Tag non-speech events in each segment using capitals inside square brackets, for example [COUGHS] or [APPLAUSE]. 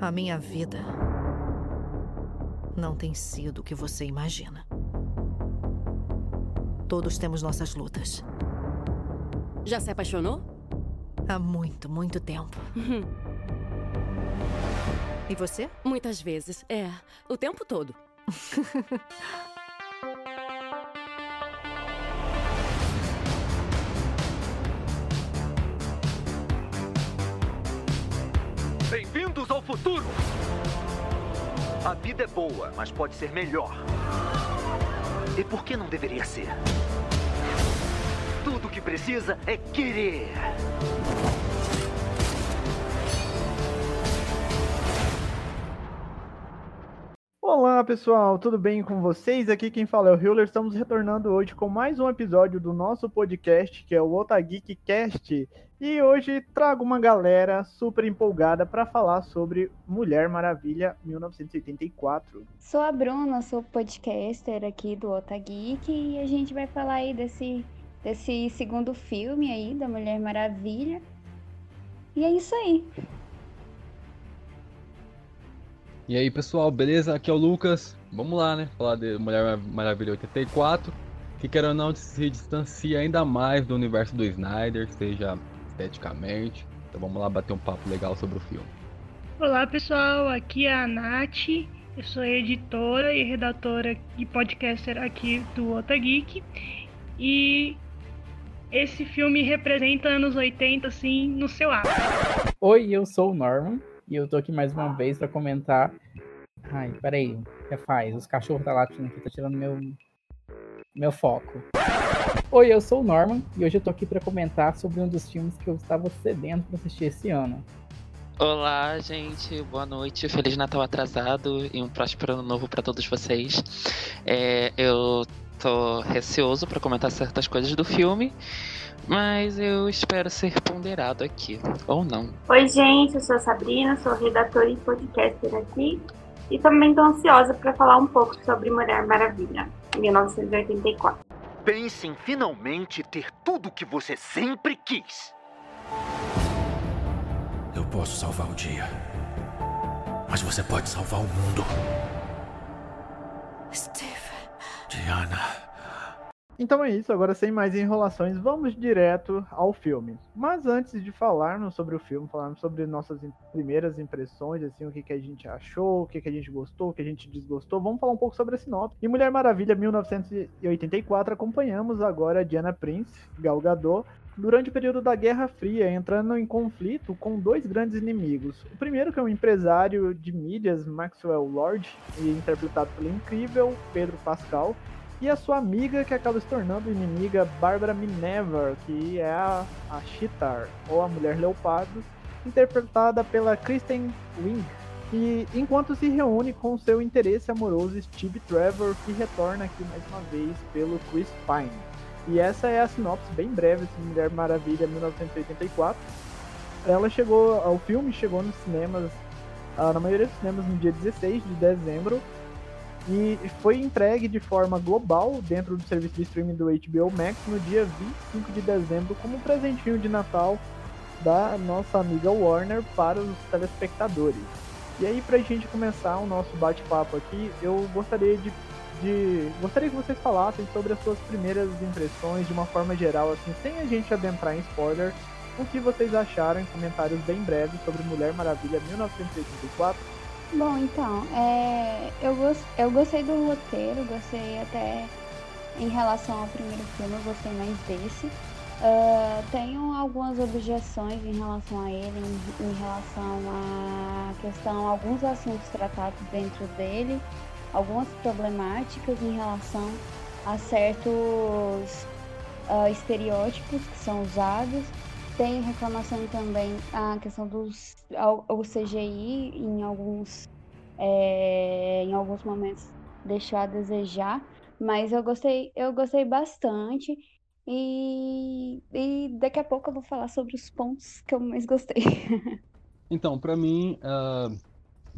A minha vida não tem sido o que você imagina. Todos temos nossas lutas. Já se apaixonou? Há muito, muito tempo. e você? Muitas vezes. É, o tempo todo. [LAUGHS] futuro! A vida é boa, mas pode ser melhor. E por que não deveria ser? Tudo o que precisa é querer. Olá pessoal, tudo bem com vocês? Aqui quem fala é o Hiller. Estamos retornando hoje com mais um episódio do nosso podcast, que é o Otageek Cast. E hoje trago uma galera super empolgada para falar sobre Mulher Maravilha 1984. Sou a Bruna, sou podcaster aqui do Otageek e a gente vai falar aí desse, desse segundo filme aí da Mulher Maravilha. E é isso aí. E aí pessoal, beleza? Aqui é o Lucas. Vamos lá, né? Falar de Mulher Maravilha 84. Que quer ou não se distancia ainda mais do universo do Snyder, seja esteticamente. Então vamos lá bater um papo legal sobre o filme. Olá pessoal, aqui é a Nath. Eu sou editora e redatora e podcaster aqui do Otageek. E esse filme representa anos 80, assim, no seu ápice. Oi, eu sou o Norman. E eu tô aqui mais uma vez para comentar. Ai, peraí, o que faz? Os cachorros tá latindo aqui, tá tirando meu meu foco. Oi, eu sou o Norman e hoje eu tô aqui para comentar sobre um dos filmes que eu estava cedendo para assistir esse ano. Olá, gente, boa noite, Feliz Natal atrasado e um próspero ano novo para todos vocês. É, eu tô receoso para comentar certas coisas do filme, mas eu espero ser ponderado aqui, ou não. Oi, gente, eu sou a Sabrina, sou redatora e podcaster aqui. E também estou ansiosa para falar um pouco sobre Mulher Maravilha, 1984. Pense em finalmente ter tudo o que você sempre quis. Eu posso salvar o dia, mas você pode salvar o mundo. Steve. Diana. Então é isso, agora sem mais enrolações, vamos direto ao filme. Mas antes de falarmos sobre o filme, falarmos sobre nossas primeiras impressões, assim, o que, que a gente achou, o que, que a gente gostou, o que a gente desgostou, vamos falar um pouco sobre a sinopse. Em Mulher Maravilha 1984, acompanhamos agora Diana Prince, Gal Gadot, durante o período da Guerra Fria, entrando em conflito com dois grandes inimigos. O primeiro que é um empresário de mídias, Maxwell Lord, interpretado pelo incrível Pedro Pascal, e a sua amiga que acaba se tornando inimiga, Bárbara Minerva, que é a, a Chitar, ou a Mulher Leopardo, interpretada pela Kristen Wiig, e enquanto se reúne com seu interesse amoroso Steve Trevor, que retorna aqui mais uma vez pelo Chris Pine. E essa é a sinopse bem breve de Mulher Maravilha 1984. Ela chegou, o filme chegou nos cinemas, ah, na maioria dos cinemas no dia 16 de dezembro, e foi entregue de forma global dentro do serviço de streaming do HBO Max no dia 25 de dezembro como um presentinho de Natal da nossa amiga Warner para os telespectadores. E aí pra gente começar o nosso bate-papo aqui, eu gostaria de, de gostaria que vocês falassem sobre as suas primeiras impressões de uma forma geral assim, sem a gente adentrar em spoiler, o que vocês acharam em comentários bem breves sobre Mulher Maravilha 1984 Bom, então, é, eu, gost, eu gostei do roteiro, gostei até em relação ao primeiro filme, eu gostei mais desse. Uh, tenho algumas objeções em relação a ele, em, em, relação à questão, alguns assuntos tratados dentro dele, algumas problemáticas em relação a certos uh, estereótipos que são usados tem reclamação também a questão dos o CGI em alguns é, em alguns momentos deixou a desejar, mas eu gostei eu gostei bastante e, e daqui a pouco eu vou falar sobre os pontos que eu mais gostei. [LAUGHS] então, para mim, uh,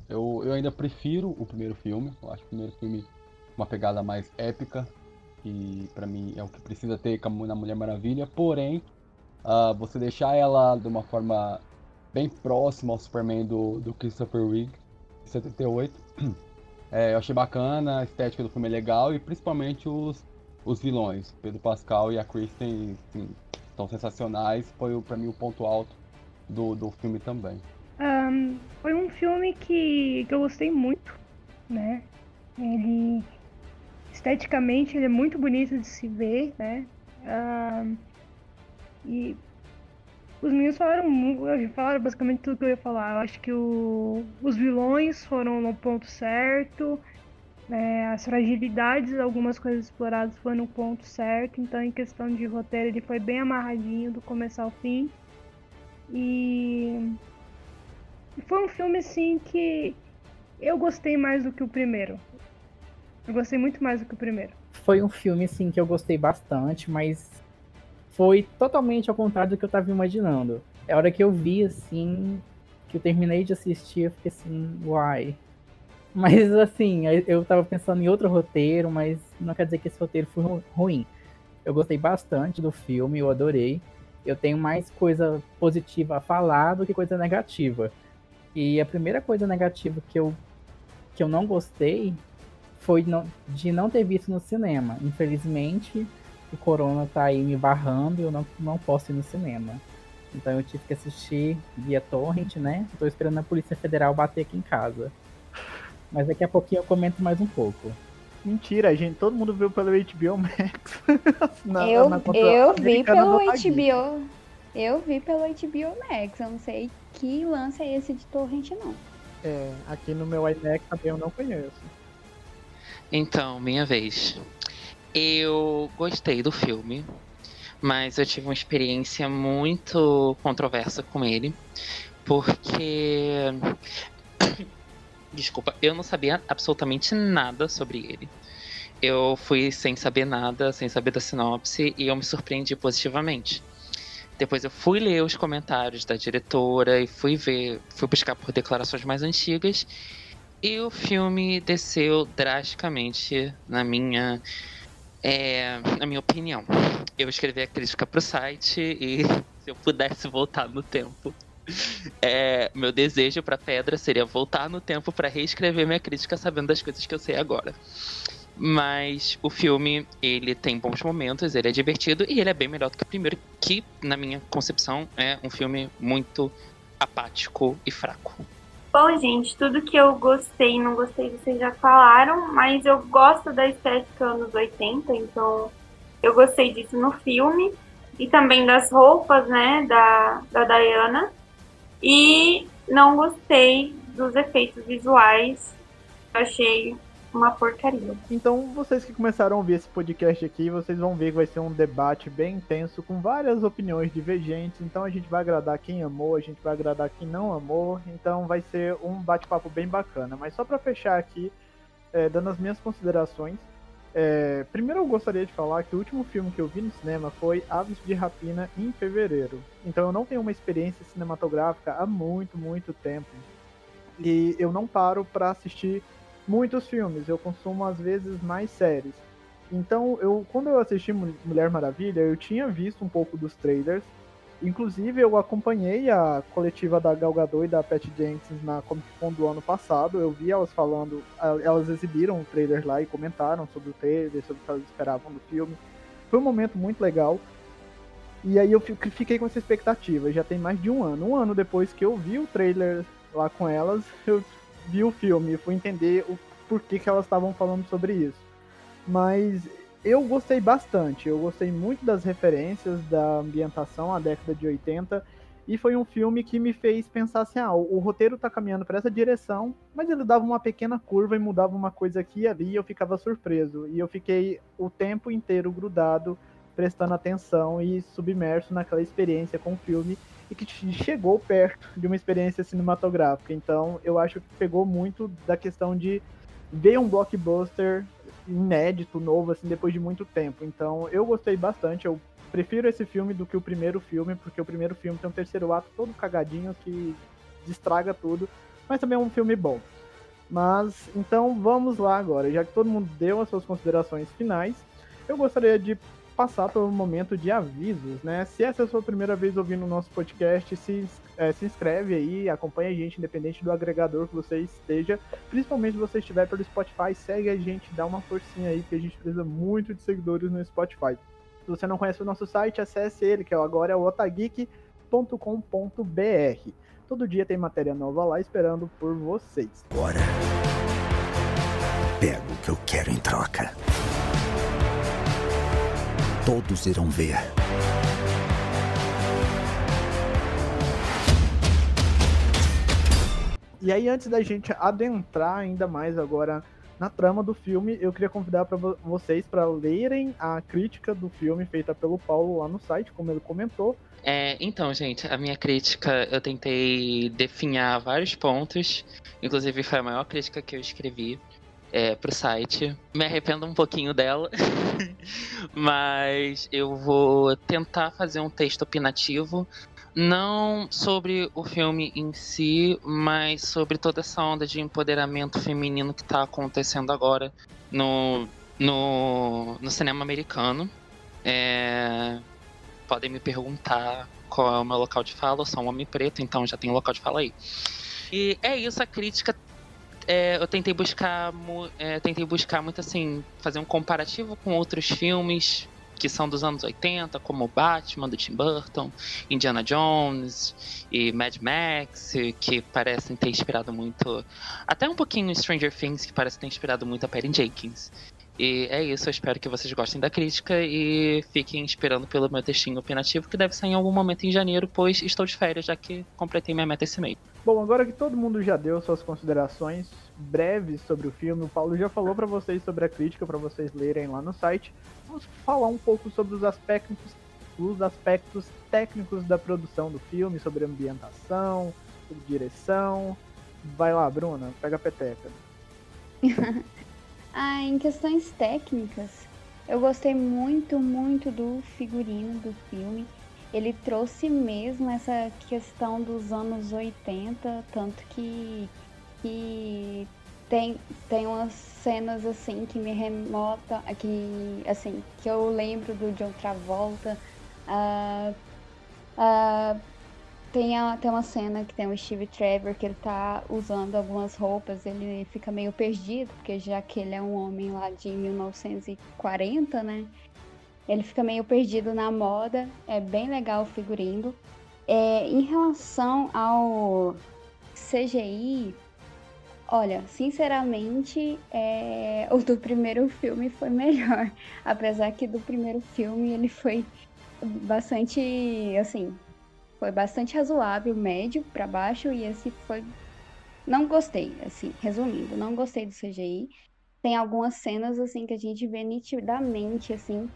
eu, eu ainda prefiro o primeiro filme. Eu acho o primeiro filme uma pegada mais épica e para mim é o que precisa ter na Mulher Maravilha. Porém, uh, você deixar ela de uma forma bem próximo ao Superman do, do Christopher Reeve, 78. [CLEARS THROAT] É, eu achei bacana, a estética do filme é legal e principalmente os, os vilões. Pedro Pascal e a Kristen assim, estão sensacionais. Foi para mim o ponto alto do, do filme também. Um, foi um filme que, que eu gostei muito, né? Ele esteticamente ele é muito bonito de se ver, né? Um, e os meninos falaram, falaram basicamente tudo que eu ia falar. Eu acho que o, os vilões foram no ponto certo, né, as fragilidades, algumas coisas exploradas foram no ponto certo. Então, em questão de roteiro, ele foi bem amarradinho do começo ao fim. E foi um filme assim que eu gostei mais do que o primeiro. Eu gostei muito mais do que o primeiro. Foi um filme assim que eu gostei bastante, mas foi totalmente ao contrário do que eu tava imaginando. É a hora que eu vi, assim, que eu terminei de assistir, eu fiquei assim, uai. Mas, assim, eu tava pensando em outro roteiro, mas não quer dizer que esse roteiro foi ruim. Eu gostei bastante do filme, eu adorei. Eu tenho mais coisa positiva a falar do que coisa negativa. E a primeira coisa negativa que eu, que eu não gostei foi de não ter visto no cinema. Infelizmente, o corona tá aí me barrando e eu não, não posso ir no cinema. Então eu tive que assistir via torrent, né? Tô esperando a Polícia Federal bater aqui em casa. Mas daqui a pouquinho eu comento mais um pouco. Mentira, gente. Todo mundo viu pelo HBO Max. [LAUGHS] na, eu na eu vi pelo HBO. Eu vi pelo HBO Max. Eu não sei que lance é esse de torrent, não. É, aqui no meu iMac também eu não conheço. Então, minha vez. Eu gostei do filme, mas eu tive uma experiência muito controversa com ele, porque. [COUGHS] Desculpa, eu não sabia absolutamente nada sobre ele. Eu fui sem saber nada, sem saber da sinopse, e eu me surpreendi positivamente. Depois eu fui ler os comentários da diretora e fui ver, fui buscar por declarações mais antigas, e o filme desceu drasticamente na minha é, na minha opinião, eu escrevi a crítica pro site e [LAUGHS] se eu pudesse voltar no tempo, [LAUGHS] é, meu desejo para Pedra seria voltar no tempo para reescrever minha crítica sabendo das coisas que eu sei agora. Mas o filme, ele tem bons momentos, ele é divertido e ele é bem melhor do que o primeiro, que, na minha concepção, é um filme muito apático e fraco. Bom, gente, tudo que eu gostei e não gostei vocês já falaram, mas eu gosto da estética anos 80, então eu gostei disso no filme e também das roupas, né, da, da Diana. E não gostei dos efeitos visuais. Achei uma porcaria. Então, vocês que começaram a ouvir esse podcast aqui, vocês vão ver que vai ser um debate bem intenso, com várias opiniões divergentes. Então, a gente vai agradar quem amou, a gente vai agradar quem não amou. Então, vai ser um bate-papo bem bacana. Mas só para fechar aqui, é, dando as minhas considerações. É, primeiro, eu gostaria de falar que o último filme que eu vi no cinema foi Aves de Rapina em fevereiro. Então, eu não tenho uma experiência cinematográfica há muito, muito tempo. E eu não paro para assistir muitos filmes, eu consumo às vezes mais séries. Então, eu quando eu assisti Mulher Maravilha, eu tinha visto um pouco dos trailers. Inclusive, eu acompanhei a coletiva da Gal Gadot e da Patty Jenkins na Comic Con do ano passado. Eu vi elas falando, elas exibiram o trailer lá e comentaram sobre o trailer, sobre o que elas esperavam do filme. Foi um momento muito legal. E aí eu fiquei com essa expectativa. Já tem mais de um ano. Um ano depois que eu vi o trailer lá com elas, [LAUGHS] eu vi o filme e fui entender o porquê que elas estavam falando sobre isso. Mas eu gostei bastante, eu gostei muito das referências da ambientação à década de 80 e foi um filme que me fez pensar assim, ah, o, o roteiro tá caminhando para essa direção, mas ele dava uma pequena curva e mudava uma coisa aqui e ali, e eu ficava surpreso e eu fiquei o tempo inteiro grudado, prestando atenção e submerso naquela experiência com o filme e que chegou perto de uma experiência cinematográfica. Então, eu acho que pegou muito da questão de ver um blockbuster inédito, novo, assim, depois de muito tempo. Então, eu gostei bastante. Eu prefiro esse filme do que o primeiro filme, porque o primeiro filme tem um terceiro ato todo cagadinho que destraga tudo, mas também é um filme bom. Mas, então, vamos lá agora. Já que todo mundo deu as suas considerações finais, eu gostaria de passar pelo momento de avisos, né? Se essa é a sua primeira vez ouvindo o nosso podcast, se, é, se inscreve aí, acompanha a gente, independente do agregador que você esteja. Principalmente se você estiver pelo Spotify, segue a gente, dá uma forcinha aí, porque a gente precisa muito de seguidores no Spotify. Se você não conhece o nosso site, acesse ele, que é agora é o otageek.com.br. Todo dia tem matéria nova lá esperando por vocês. Agora, pego o que eu quero em troca. Todos irão ver. E aí, antes da gente adentrar ainda mais agora na trama do filme, eu queria convidar para vocês para lerem a crítica do filme feita pelo Paulo lá no site, como ele comentou. É, então, gente, a minha crítica eu tentei definhar vários pontos, inclusive foi a maior crítica que eu escrevi é, pro site. Me arrependo um pouquinho dela, [LAUGHS] mas eu vou tentar fazer um texto opinativo não sobre o filme em si, mas sobre toda essa onda de empoderamento feminino que está acontecendo agora no, no, no cinema americano. É, podem me perguntar qual é o meu local de fala, eu sou um homem preto, então já tem local de fala aí. E é isso, a crítica. É, eu tentei buscar, é, tentei buscar muito assim, fazer um comparativo com outros filmes que são dos anos 80, como Batman, do Tim Burton, Indiana Jones e Mad Max, que parecem ter inspirado muito. Até um pouquinho Stranger Things, que parece ter inspirado muito a Perry Jenkins. E é isso, eu espero que vocês gostem da crítica e fiquem esperando pelo meu textinho opinativo, que deve sair em algum momento em janeiro, pois estou de férias, já que completei minha meta esse mês. Bom, agora que todo mundo já deu suas considerações breves sobre o filme, o Paulo já falou para vocês sobre a crítica, para vocês lerem lá no site. Vamos falar um pouco sobre os aspectos, os aspectos técnicos da produção do filme, sobre ambientação, sobre direção. Vai lá, Bruna, pega a peteca. [LAUGHS] ah, em questões técnicas, eu gostei muito, muito do figurino do filme ele trouxe mesmo essa questão dos anos 80, tanto que, que tem, tem umas cenas assim que me remota, que, assim, que eu lembro do John Travolta. Uh, uh, tem, a, tem uma cena que tem o Steve Trevor que ele tá usando algumas roupas, ele fica meio perdido, porque já que ele é um homem lá de 1940, né? Ele fica meio perdido na moda, é bem legal o figurino. É, em relação ao CGI, olha, sinceramente, é, o do primeiro filme foi melhor. [LAUGHS] Apesar que do primeiro filme ele foi bastante, assim, foi bastante razoável, médio para baixo, e esse foi. Não gostei, assim, resumindo, não gostei do CGI. Tem algumas cenas, assim, que a gente vê nitidamente, assim,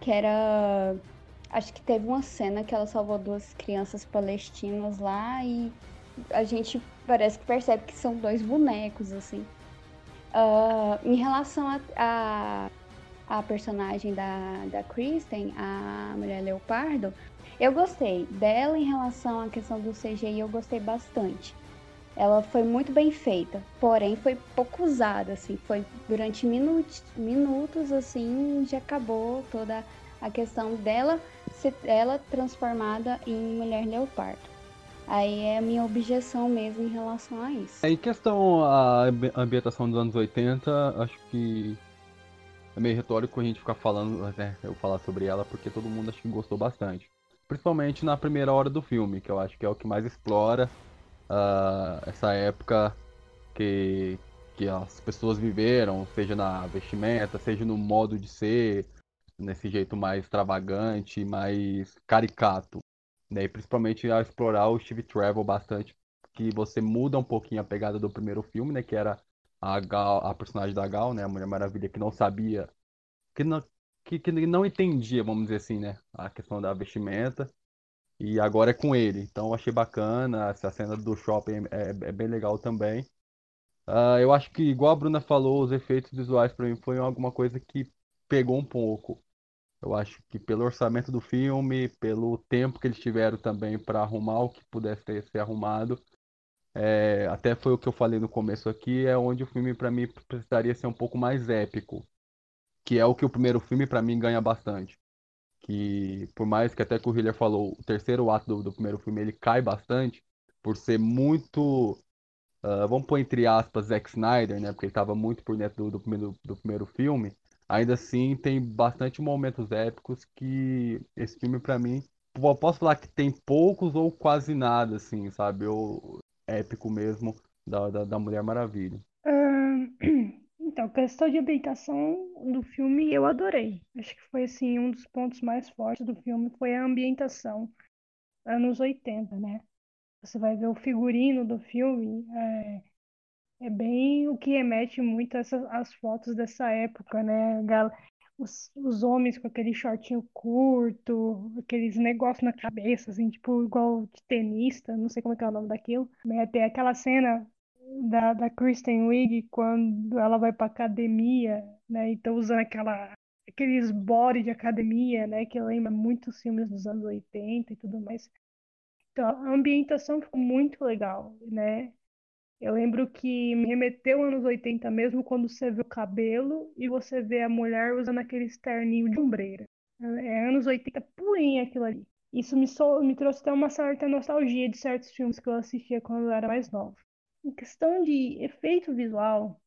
que era. Acho que teve uma cena que ela salvou duas crianças palestinas lá e a gente parece que percebe que são dois bonecos, assim. Uh, em relação a, a, a, personagem da, da Kristen, a mulher leopardo, eu gostei dela em relação à questão do CGI, eu gostei bastante. Ela foi muito bem feita, porém foi pouco usada, assim, foi durante minutos, minutos assim, já acabou toda a questão dela ser ela transformada em mulher leopardo. Aí é a minha objeção mesmo em relação a isso. Em questão à ambientação dos anos 80, acho que é meio retórico a gente ficar falando, né, eu falar sobre ela, porque todo mundo acho que gostou bastante. Principalmente na primeira hora do filme, que eu acho que é o que mais explora uh, essa época que, que as pessoas viveram, seja na vestimenta, seja no modo de ser, nesse jeito mais extravagante, mais caricato. Né? E principalmente a explorar o Steve Trevor bastante, que você muda um pouquinho a pegada do primeiro filme, né? Que era a Gal, a personagem da Gal, né? A Mulher Maravilha, que não sabia, que não, que, que não entendia, vamos dizer assim, né? A questão da vestimenta. E agora é com ele. Então achei bacana. Essa cena do shopping é, é bem legal também. Uh, eu acho que, igual a Bruna falou, os efeitos visuais para mim foi alguma coisa que pegou um pouco. Eu acho que pelo orçamento do filme, pelo tempo que eles tiveram também para arrumar o que pudesse ter, ser arrumado, é, até foi o que eu falei no começo aqui, é onde o filme para mim precisaria ser um pouco mais épico, que é o que o primeiro filme para mim ganha bastante. Que por mais que até que o Hiller falou, o terceiro ato do, do primeiro filme ele cai bastante por ser muito, uh, vamos pôr entre aspas, Zack Snyder, né? Porque ele estava muito por dentro do, do, primeiro, do primeiro filme. Ainda assim, tem bastante momentos épicos que esse filme, para mim, posso falar que tem poucos ou quase nada, assim, sabe? Ou épico mesmo da, da, da Mulher Maravilha. Então, questão de ambientação do filme eu adorei. Acho que foi assim um dos pontos mais fortes do filme foi a ambientação. Anos 80, né? Você vai ver o figurino do filme, é, é bem o que remete muito essas, as fotos dessa época, né? Os, os homens com aquele shortinho curto, aqueles negócios na cabeça, assim, tipo, igual de tenista, não sei como é é o nome daquilo. Tem aquela cena da, da Kristen Wiig quando ela vai pra academia, né? Então usando aquela aqueles body de academia, né, que lembra muitos filmes dos anos 80 e tudo mais. Então, a ambientação ficou muito legal, né? Eu lembro que me remeteu anos 80 mesmo quando você vê o cabelo e você vê a mulher usando aquele terninho de ombreira. É anos 80 purinho aquilo ali. Isso me, so, me trouxe até uma certa nostalgia de certos filmes que eu assistia quando eu era mais nova. Em questão de efeito visual,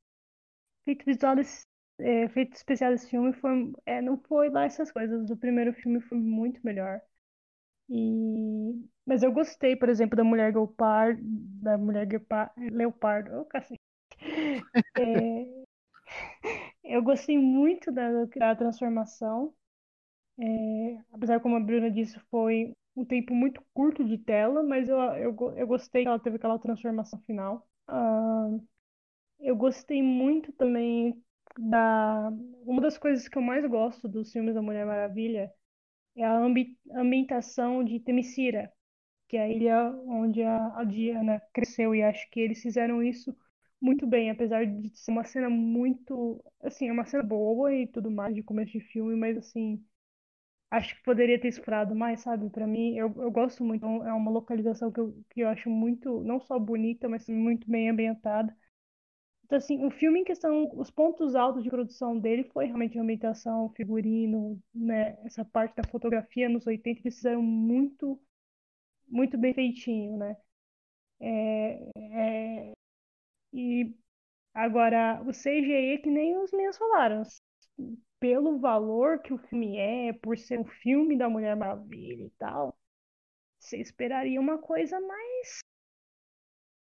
efeito visual desse, é, efeito especial desse filme foi, é, não foi lá essas coisas. Do primeiro filme foi muito melhor. E... Mas eu gostei, por exemplo, da mulher leopardo, da mulher leopardo, oh, cacete. [LAUGHS] É... eu gostei muito da, da transformação. É... Apesar, como a Bruna disse, foi um tempo muito curto de tela, mas eu, eu, eu gostei que ela teve aquela transformação final. Uh, eu gostei muito também da. Uma das coisas que eu mais gosto dos filmes da Mulher Maravilha é a ambi... ambientação de Temesira, que é a ilha onde a, a Diana cresceu, e acho que eles fizeram isso muito bem, apesar de ser uma cena muito. Assim, é uma cena boa e tudo mais de começo de filme, mas assim acho que poderia ter explorado mais, sabe? Para mim, eu, eu gosto muito. É uma localização que eu, que eu acho muito, não só bonita, mas muito bem ambientada. Então, assim, o filme em questão, os pontos altos de produção dele foi realmente a ambientação, figurino, né? Essa parte da fotografia nos 80 eles fizeram muito, muito bem feitinho, né? É, é... E agora, o CGI é que nem os meninos falaram pelo valor que o filme é, por ser um filme da Mulher Maravilha e tal, você esperaria uma coisa mais.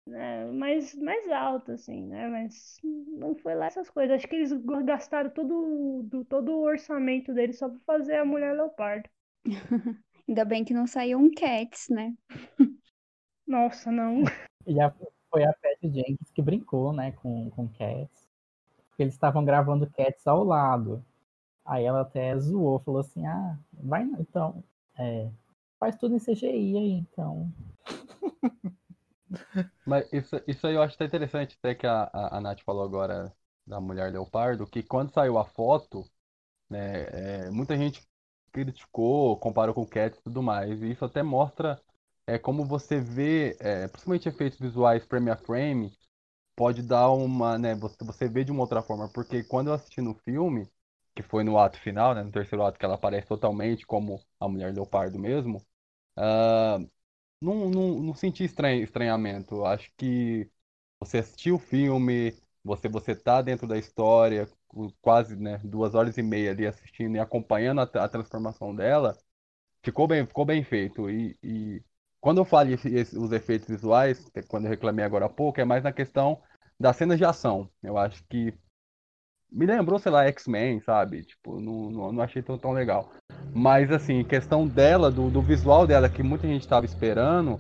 Né, mais, mais alta, assim, né? Mas não foi lá essas coisas. Acho que eles gastaram todo, do, todo o orçamento deles só pra fazer a Mulher Leopardo. [LAUGHS] Ainda bem que não saiu um Cats, né? [LAUGHS] Nossa, não. E a, foi a Patty Jenkins que brincou, né, com, com Cats. Eles estavam gravando Cats ao lado. Aí ela até zoou, falou assim, ah, vai então, é, faz tudo em CGI aí, então. [LAUGHS] Mas isso, isso aí eu acho até interessante, até que a, a, a Nath falou agora da mulher leopardo, que quando saiu a foto, né, é, muita gente criticou, comparou com o Cat e tudo mais, e isso até mostra é, como você vê, é, principalmente efeitos visuais frame a frame, pode dar uma, né, você, você vê de uma outra forma, porque quando eu assisti no filme, que foi no ato final, né, no terceiro ato, que ela aparece totalmente como a mulher leopardo mesmo, uh, não, não, não senti estranha, estranhamento. Acho que você assistiu o filme, você você tá dentro da história, quase né, duas horas e meia ali assistindo e acompanhando a, a transformação dela, ficou bem, ficou bem feito. E, e quando eu falo os efeitos visuais, é quando eu reclamei agora há pouco, é mais na questão das cenas de ação. Eu acho que me lembrou, sei lá, X-Men, sabe? Tipo, não, não, não, achei tão, tão legal. Mas, assim, questão dela, do, do visual dela, que muita gente estava esperando,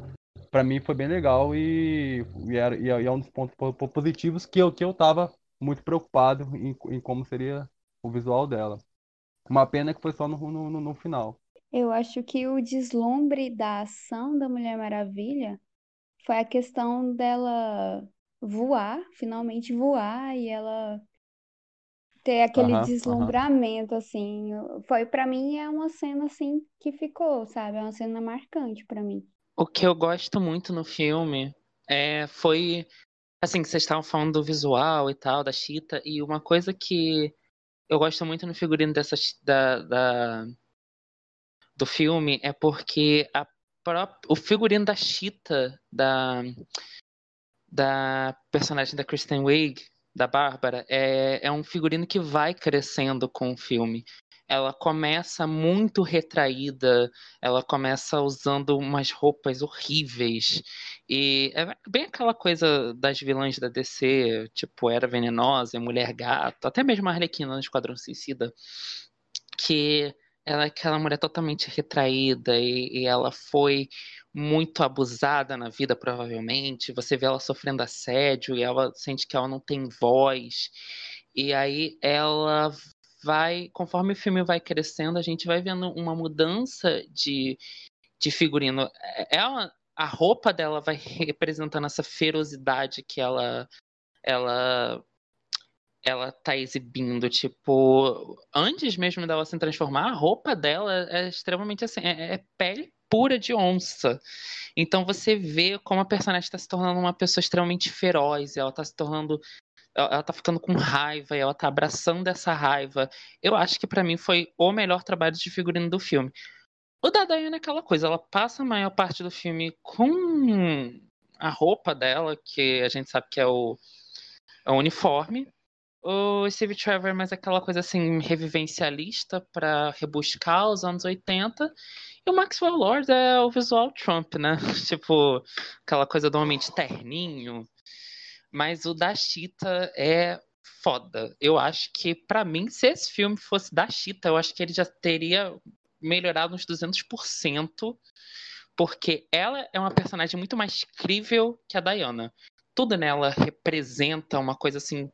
para mim foi bem legal e, e, era, e é um dos pontos positivos que eu, que eu tava muito preocupado em, em como seria o visual dela. Uma pena que foi só no, no, no final. Eu acho que o deslumbre da ação da Mulher Maravilha foi a questão dela voar, finalmente voar, e ela ter aquele deslumbramento, assim. Foi, para mim, é uma cena, assim, que ficou, sabe? É uma cena marcante para mim. O que eu gosto muito no filme é, foi, assim, que vocês estavam falando do visual e tal, da Chita, e uma coisa que eu gosto muito no figurino dessa, da, da, do filme é porque a pró- o figurino da Cheetah, da, da personagem da Kristen Wiig, da Bárbara, é, é um figurino que vai crescendo com o filme. Ela começa muito retraída, ela começa usando umas roupas horríveis. E é bem aquela coisa das vilãs da DC, tipo Era Venenosa, Mulher Gato, até mesmo a Arlequina no Esquadrão Suicida, que ela é aquela mulher totalmente retraída e, e ela foi muito abusada na vida, provavelmente. Você vê ela sofrendo assédio e ela sente que ela não tem voz. E aí ela vai, conforme o filme vai crescendo, a gente vai vendo uma mudança de, de figurino. Ela, a roupa dela vai [LAUGHS] representando essa ferocidade que ela ela ela tá exibindo, tipo, antes mesmo dela se transformar, a roupa dela é extremamente assim, é, é pele pura de onça. Então você vê como a personagem está se tornando uma pessoa extremamente feroz, ela tá se tornando ela tá ficando com raiva, e ela tá abraçando essa raiva. Eu acho que pra mim foi o melhor trabalho de figurino do filme. O da Diana é aquela coisa, ela passa a maior parte do filme com a roupa dela, que a gente sabe que é o, é o uniforme. O Steve Trevor é mais aquela coisa assim, revivencialista pra rebuscar os anos 80. E o Maxwell Lord é o visual Trump, né? [LAUGHS] tipo, aquela coisa do homem de terninho. Mas o da Cheetah é foda. Eu acho que, pra mim, se esse filme fosse da Cheetah, eu acho que ele já teria melhorado uns 200%, porque ela é uma personagem muito mais crível que a Diana. Tudo nela representa uma coisa assim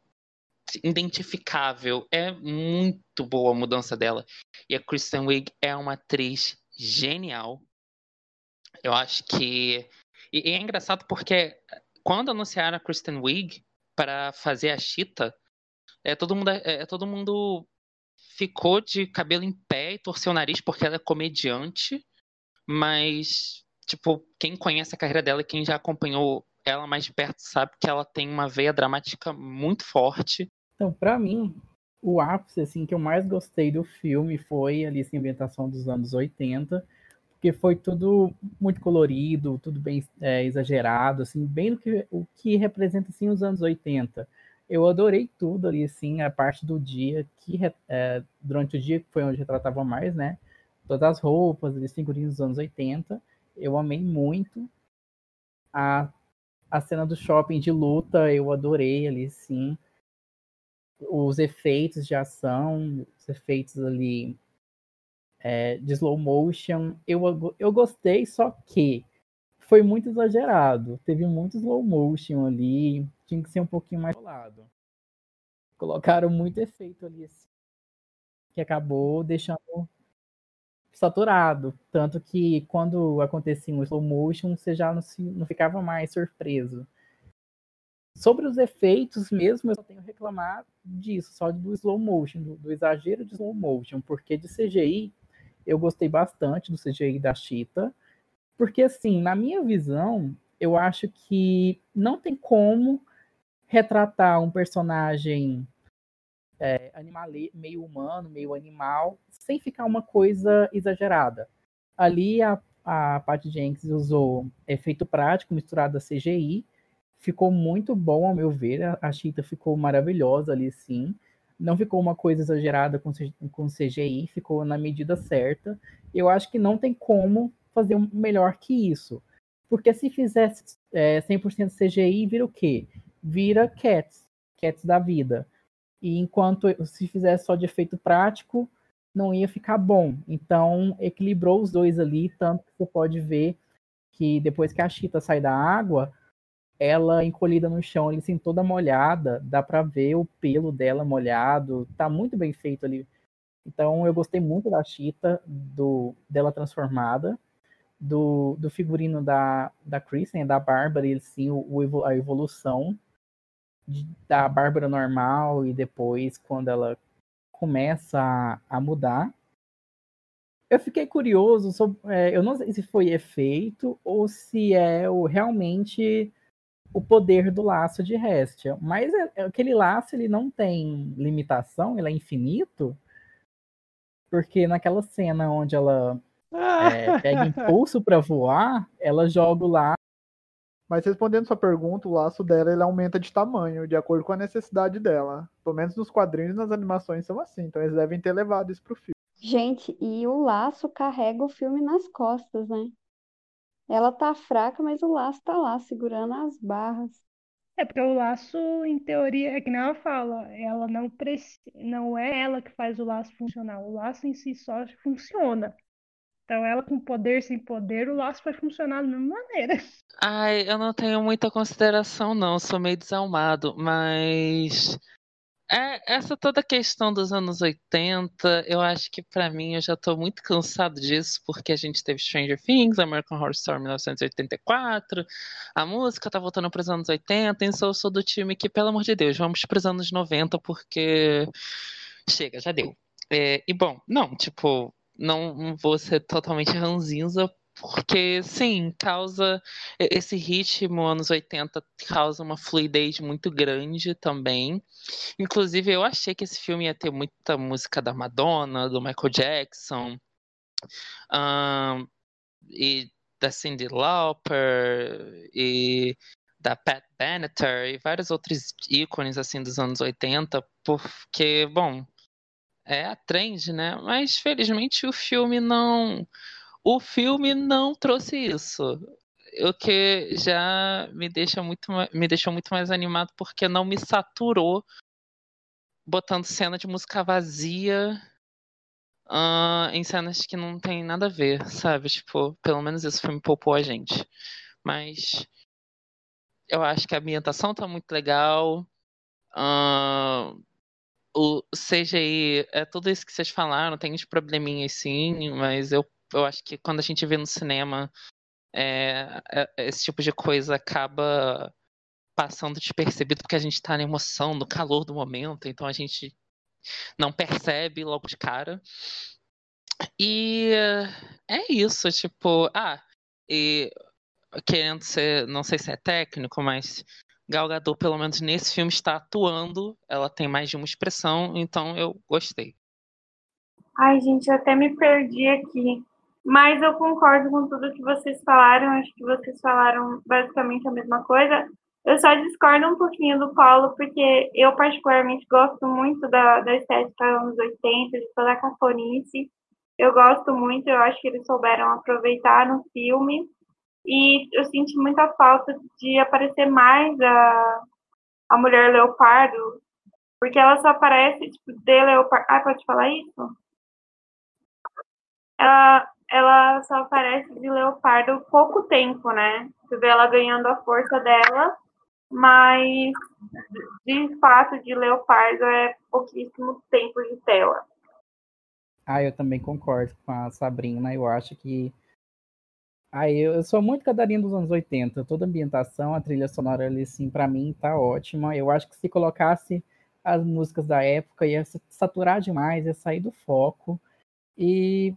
identificável. É muito boa a mudança dela. E a Kristen Wiig é uma atriz genial. Eu acho que e, é engraçado porque quando anunciaram a Kristen Wiig para fazer a Cheetah, é todo mundo é, é todo mundo ficou de cabelo em pé e torceu o nariz porque ela é comediante, mas tipo, quem conhece a carreira dela e quem já acompanhou ela mais de perto sabe que ela tem uma veia dramática muito forte. Então, pra mim, o ápice assim que eu mais gostei do filme foi ali essa ambientação dos anos 80, porque foi tudo muito colorido, tudo bem é, exagerado, assim, bem do que o que representa assim os anos 80. Eu adorei tudo ali, assim, a parte do dia que é, durante o dia que foi onde retratava mais, né? Todas as roupas, os figurinos dos anos 80. Eu amei muito. A, a cena do shopping de luta, eu adorei ali, sim. Os efeitos de ação, os efeitos ali é, de slow motion, eu, eu gostei, só que foi muito exagerado. Teve muito slow motion ali, tinha que ser um pouquinho mais rolado. Colocaram muito efeito ali, assim, que acabou deixando saturado. Tanto que quando acontecia um slow motion, você já não, se, não ficava mais surpreso. Sobre os efeitos mesmo, eu só tenho reclamar disso, só do slow motion, do, do exagero de slow motion, porque de CGI eu gostei bastante do CGI da Cheetah, porque assim, na minha visão, eu acho que não tem como retratar um personagem é, meio humano, meio animal, sem ficar uma coisa exagerada. Ali a, a Patty Jenkins usou efeito prático misturado a CGI, ficou muito bom ao meu ver, a, Cheetah ficou maravilhosa ali sim, não ficou uma coisa exagerada com, com CGI, ficou na medida certa. Eu acho que não tem como fazer um melhor que isso. Porque se fizesse é, 100% CGI, vira o quê? Vira Cats, Cats da vida. E enquanto se fizesse só de efeito prático, não ia ficar bom. Então, equilibrou os dois ali, tanto que você pode ver que depois que a Chita sai da água, ela encolhida no chão, ali, assim, toda molhada, dá para ver o pelo dela molhado, tá muito bem feito ali. Então eu gostei muito da Chita, do dela transformada, do, do figurino da, da Kristen, da Bárbara, e sim, o, a evolução de, da Bárbara normal e depois quando ela começa a, a mudar. Eu fiquei curioso sobre, é, eu não sei se foi efeito ou se é o, realmente o poder do laço de Hestia. Mas é, é, aquele laço ele não tem limitação, ele é infinito. Porque naquela cena onde ela é, [LAUGHS] pega impulso para voar, ela joga o laço. Mas respondendo sua pergunta, o laço dela ele aumenta de tamanho, de acordo com a necessidade dela. Pelo menos nos quadrinhos e nas animações são assim, então eles devem ter levado isso pro filme. Gente, e o laço carrega o filme nas costas, né? Ela tá fraca, mas o laço tá lá, segurando as barras. É porque o laço, em teoria, é que nem ela fala, ela não precisa, não é ela que faz o laço funcionar, o laço em si só funciona. Então ela com poder sem poder, o laço vai funcionar da mesma maneira. Ai, eu não tenho muita consideração, não, sou meio desalmado, mas é, essa toda questão dos anos 80, eu acho que pra mim eu já tô muito cansado disso, porque a gente teve Stranger Things, American Horror Story 1984, a música tá voltando pros anos 80, então eu sou do time que, pelo amor de Deus, vamos pros anos 90, porque chega, já deu. É, e bom, não, tipo, não vou ser totalmente ranzinza, porque, sim, causa. Esse ritmo, anos 80, causa uma fluidez muito grande também. Inclusive, eu achei que esse filme ia ter muita música da Madonna, do Michael Jackson, um, e da Cyndi Lauper, e da Pat Benatar, e vários outros ícones, assim, dos anos 80, porque, bom, é a trend, né? Mas, felizmente, o filme não o filme não trouxe isso. O que já me deixa muito me deixou muito mais animado porque não me saturou botando cena de música vazia uh, em cenas que não tem nada a ver, sabe? Tipo, pelo menos esse filme poupou a gente. Mas eu acho que a ambientação tá muito legal. Uh, o CGI, é tudo isso que vocês falaram, tem uns probleminhas sim, mas eu eu acho que quando a gente vê no cinema, é, é, esse tipo de coisa acaba passando despercebido porque a gente está na emoção, no calor do momento, então a gente não percebe logo de cara. E é isso, tipo, ah, e querendo ser, não sei se é técnico, mas Gal Gadot, pelo menos nesse filme, está atuando, ela tem mais de uma expressão, então eu gostei. Ai, gente, eu até me perdi aqui. Mas eu concordo com tudo que vocês falaram, acho que vocês falaram basicamente a mesma coisa. Eu só discordo um pouquinho do Paulo, porque eu particularmente gosto muito da, da estética dos anos 80, de toda a cafonice. Eu gosto muito, eu acho que eles souberam aproveitar no filme. E eu senti muita falta de aparecer mais a, a mulher leopardo, porque ela só aparece, tipo, de leopardo. Ah, pode falar isso? Ela, ela só aparece de leopardo pouco tempo, né? Você vê ela ganhando a força dela, mas de fato de leopardo é pouquíssimo tempo de tela. Ah, eu também concordo com a Sabrina. Eu acho que. Ah, eu, sou muito cadarinho dos anos 80. Toda a ambientação, a trilha sonora ali, assim, pra mim tá ótima. Eu acho que se colocasse as músicas da época ia saturar demais, ia sair do foco. E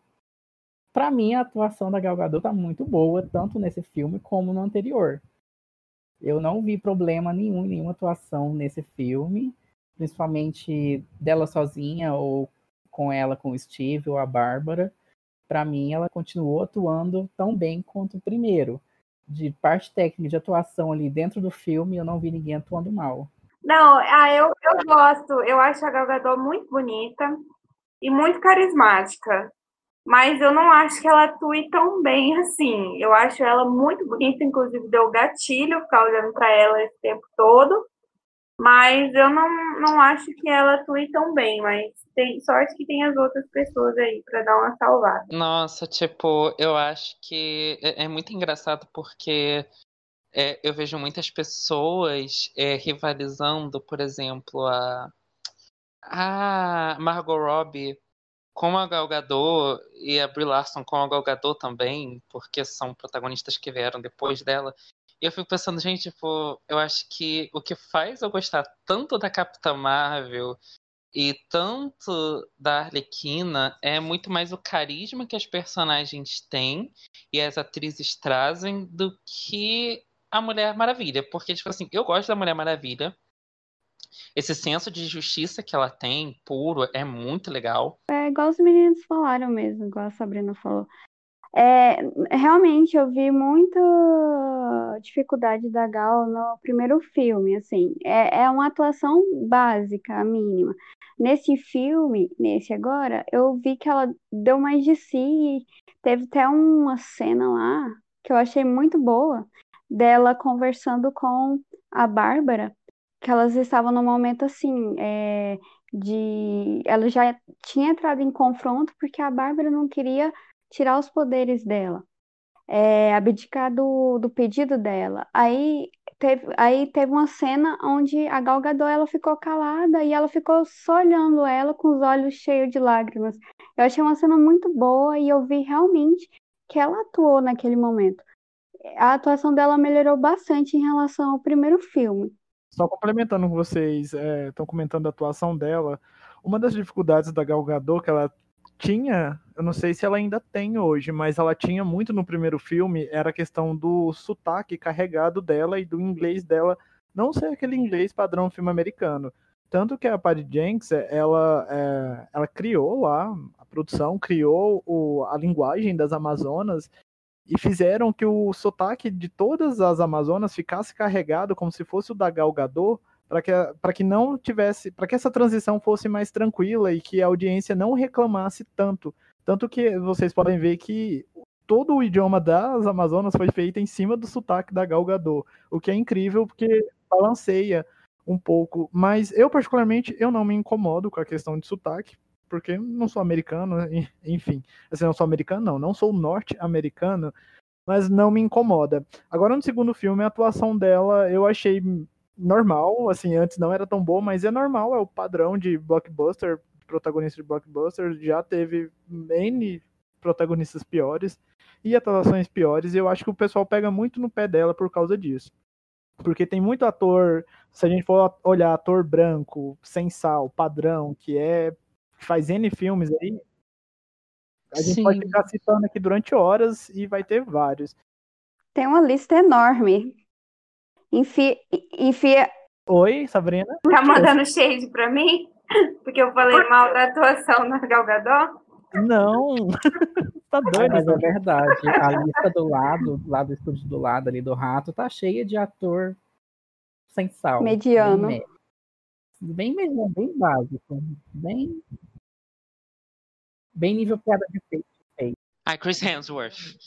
para mim a atuação da Gal Gadot tá muito boa, tanto nesse filme como no anterior. Eu não vi problema nenhum em nenhuma atuação nesse filme, principalmente dela sozinha ou com ela com o Steve ou a Bárbara. Para mim ela continuou atuando tão bem quanto o primeiro. De parte técnica de atuação ali dentro do filme, eu não vi ninguém atuando mal. Não, ah, eu, eu gosto. Eu acho a Gal Gadot muito bonita e muito carismática mas eu não acho que ela atue tão bem assim. Eu acho ela muito bonita, inclusive deu gatilho ficar olhando para ela esse tempo todo, mas eu não, não acho que ela atue tão bem, mas tem sorte que tem as outras pessoas aí para dar uma salvada. Nossa, tipo, eu acho que é, é muito engraçado porque é, eu vejo muitas pessoas é, rivalizando, por exemplo, a, a Margot Robbie com a Gal Gadot e a Brie Larson com a Gal Gadot também, porque são protagonistas que vieram depois dela. E eu fico pensando, gente, tipo, eu acho que o que faz eu gostar tanto da Capitã Marvel e tanto da Arlequina é muito mais o carisma que as personagens têm e as atrizes trazem do que a Mulher Maravilha. Porque, tipo assim, eu gosto da Mulher Maravilha, esse senso de justiça que ela tem, puro, é muito legal. É igual os meninos falaram mesmo, igual a Sabrina falou. É, realmente eu vi muita dificuldade da Gal no primeiro filme, assim, é, é uma atuação básica, mínima. Nesse filme, nesse agora, eu vi que ela deu mais de si, teve até uma cena lá que eu achei muito boa, dela conversando com a Bárbara, que elas estavam num momento assim, é, de. Ela já tinha entrado em confronto porque a Bárbara não queria tirar os poderes dela, é, abdicar do, do pedido dela. Aí teve, aí teve uma cena onde a Gal Gadot ela ficou calada e ela ficou só olhando ela com os olhos cheios de lágrimas. Eu achei uma cena muito boa e eu vi realmente que ela atuou naquele momento. A atuação dela melhorou bastante em relação ao primeiro filme. Só complementando com vocês, estão é, comentando a atuação dela. Uma das dificuldades da Gal Gadot que ela tinha, eu não sei se ela ainda tem hoje, mas ela tinha muito no primeiro filme, era a questão do sotaque carregado dela e do inglês dela não ser aquele inglês padrão filme americano. Tanto que a Patty Jenks, ela, é, ela criou lá, a produção criou o, a linguagem das Amazonas e fizeram que o sotaque de todas as Amazonas ficasse carregado como se fosse o da Gal Gadot, para que, que não tivesse, para que essa transição fosse mais tranquila e que a audiência não reclamasse tanto. Tanto que vocês podem ver que todo o idioma das Amazonas foi feito em cima do sotaque da Gal Gadot, o que é incrível porque balanceia um pouco. Mas eu, particularmente, eu não me incomodo com a questão de sotaque, porque não sou americano, enfim. Assim, não sou americano, não, não sou norte-americano, mas não me incomoda. Agora, no segundo filme, a atuação dela eu achei normal, assim, antes não era tão boa, mas é normal, é o padrão de blockbuster, protagonista de blockbuster, já teve N protagonistas piores e atuações piores, e eu acho que o pessoal pega muito no pé dela por causa disso. Porque tem muito ator, se a gente for olhar ator branco, sem sal, padrão, que é faz N filmes aí, a gente Sim. pode ficar citando aqui durante horas e vai ter vários. Tem uma lista enorme. Enfia. enfia... Oi, Sabrina? Tá mandando shade pra mim? Porque eu falei mal da atuação na Galgador? Não, [LAUGHS] tá doido. Mas é verdade. A lista do lado, lá do estúdio do lado ali do rato, tá cheia de ator sem sal. Mediano. Bem, bem mediano, bem básico. Bem. Bem nível piada de feito. Ai, Chris Hemsworth.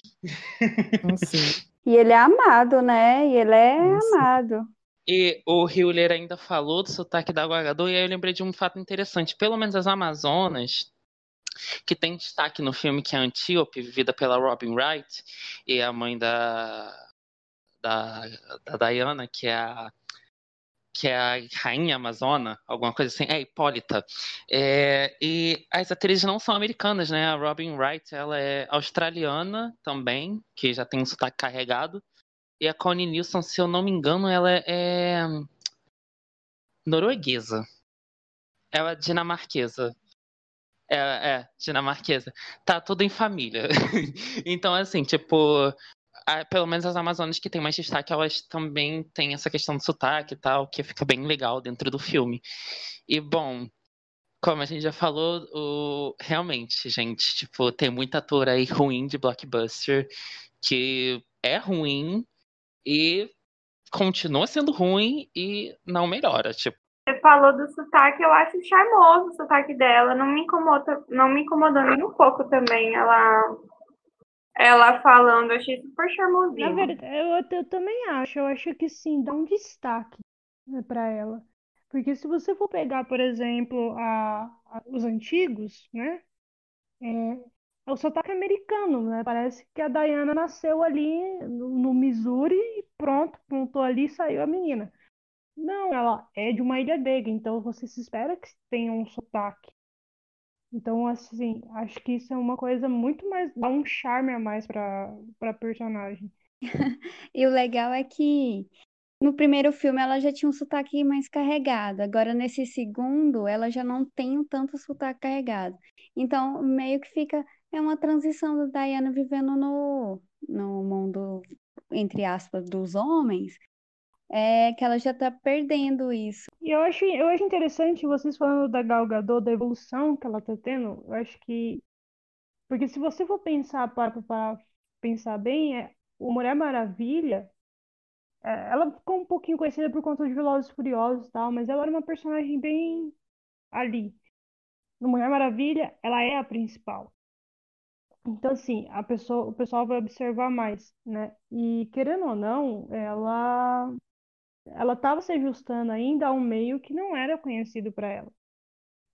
Sim. E ele é amado, né? E ele é Isso. amado. E o Hewler ainda falou do sotaque da Guagador, e aí eu lembrei de um fato interessante. Pelo menos as Amazonas, que tem destaque no filme, que é a Antíope, vivida pela Robin Wright, e a mãe da, da, da Diana, que é a que é a rainha amazona, alguma coisa assim, é Hipólita. É, e as atrizes não são americanas, né? A Robin Wright, ela é australiana também, que já tem um sotaque carregado. E a Connie Nielsen, se eu não me engano, ela é norueguesa. Ela é dinamarquesa. É, é, dinamarquesa. Tá tudo em família. [LAUGHS] então, assim, tipo, pelo menos as Amazonas que tem mais destaque, elas também têm essa questão do sotaque e tal, que fica bem legal dentro do filme. E, bom, como a gente já falou, o... realmente, gente, tipo, tem muita ator aí ruim de blockbuster que é ruim e continua sendo ruim e não melhora, tipo. Você falou do sotaque, eu acho charmoso o sotaque dela, não me incomoda, não me incomodou nem um pouco também. Ela ela falando, achei super charmosinho. Na verdade, eu, eu também acho. Eu acho que sim, dá um destaque né, para ela. Porque se você for pegar, por exemplo, a, a os antigos, né? É, é o sotaque americano, né? Parece que a Diana nasceu ali no, no Missouri e pronto, pontou ali e saiu a menina. Não, ela é de uma ilha grega, então você se espera que tenha um sotaque. Então, assim, acho que isso é uma coisa muito mais. dá um charme a mais pra, pra personagem. [LAUGHS] E o legal é que no primeiro filme ela já tinha um sotaque mais carregado. Agora, nesse segundo, ela já não tem tanto sotaque carregado. Então, meio que fica. É uma transição da Diana vivendo no, no mundo, entre aspas, dos homens é que ela já tá perdendo isso. E eu acho, eu acho interessante vocês falando da Gal Gadot, da evolução que ela tá tendo. Eu acho que Porque se você for pensar para, pensar bem, é, o Mulher Maravilha, é, ela ficou um pouquinho conhecida por conta de Velozes Furiosos e tal, mas ela era uma personagem bem ali. No Mulher Maravilha, ela é a principal. Então, assim, a pessoa, o pessoal vai observar mais, né? E querendo ou não, ela ela estava se ajustando ainda a um meio que não era conhecido para ela.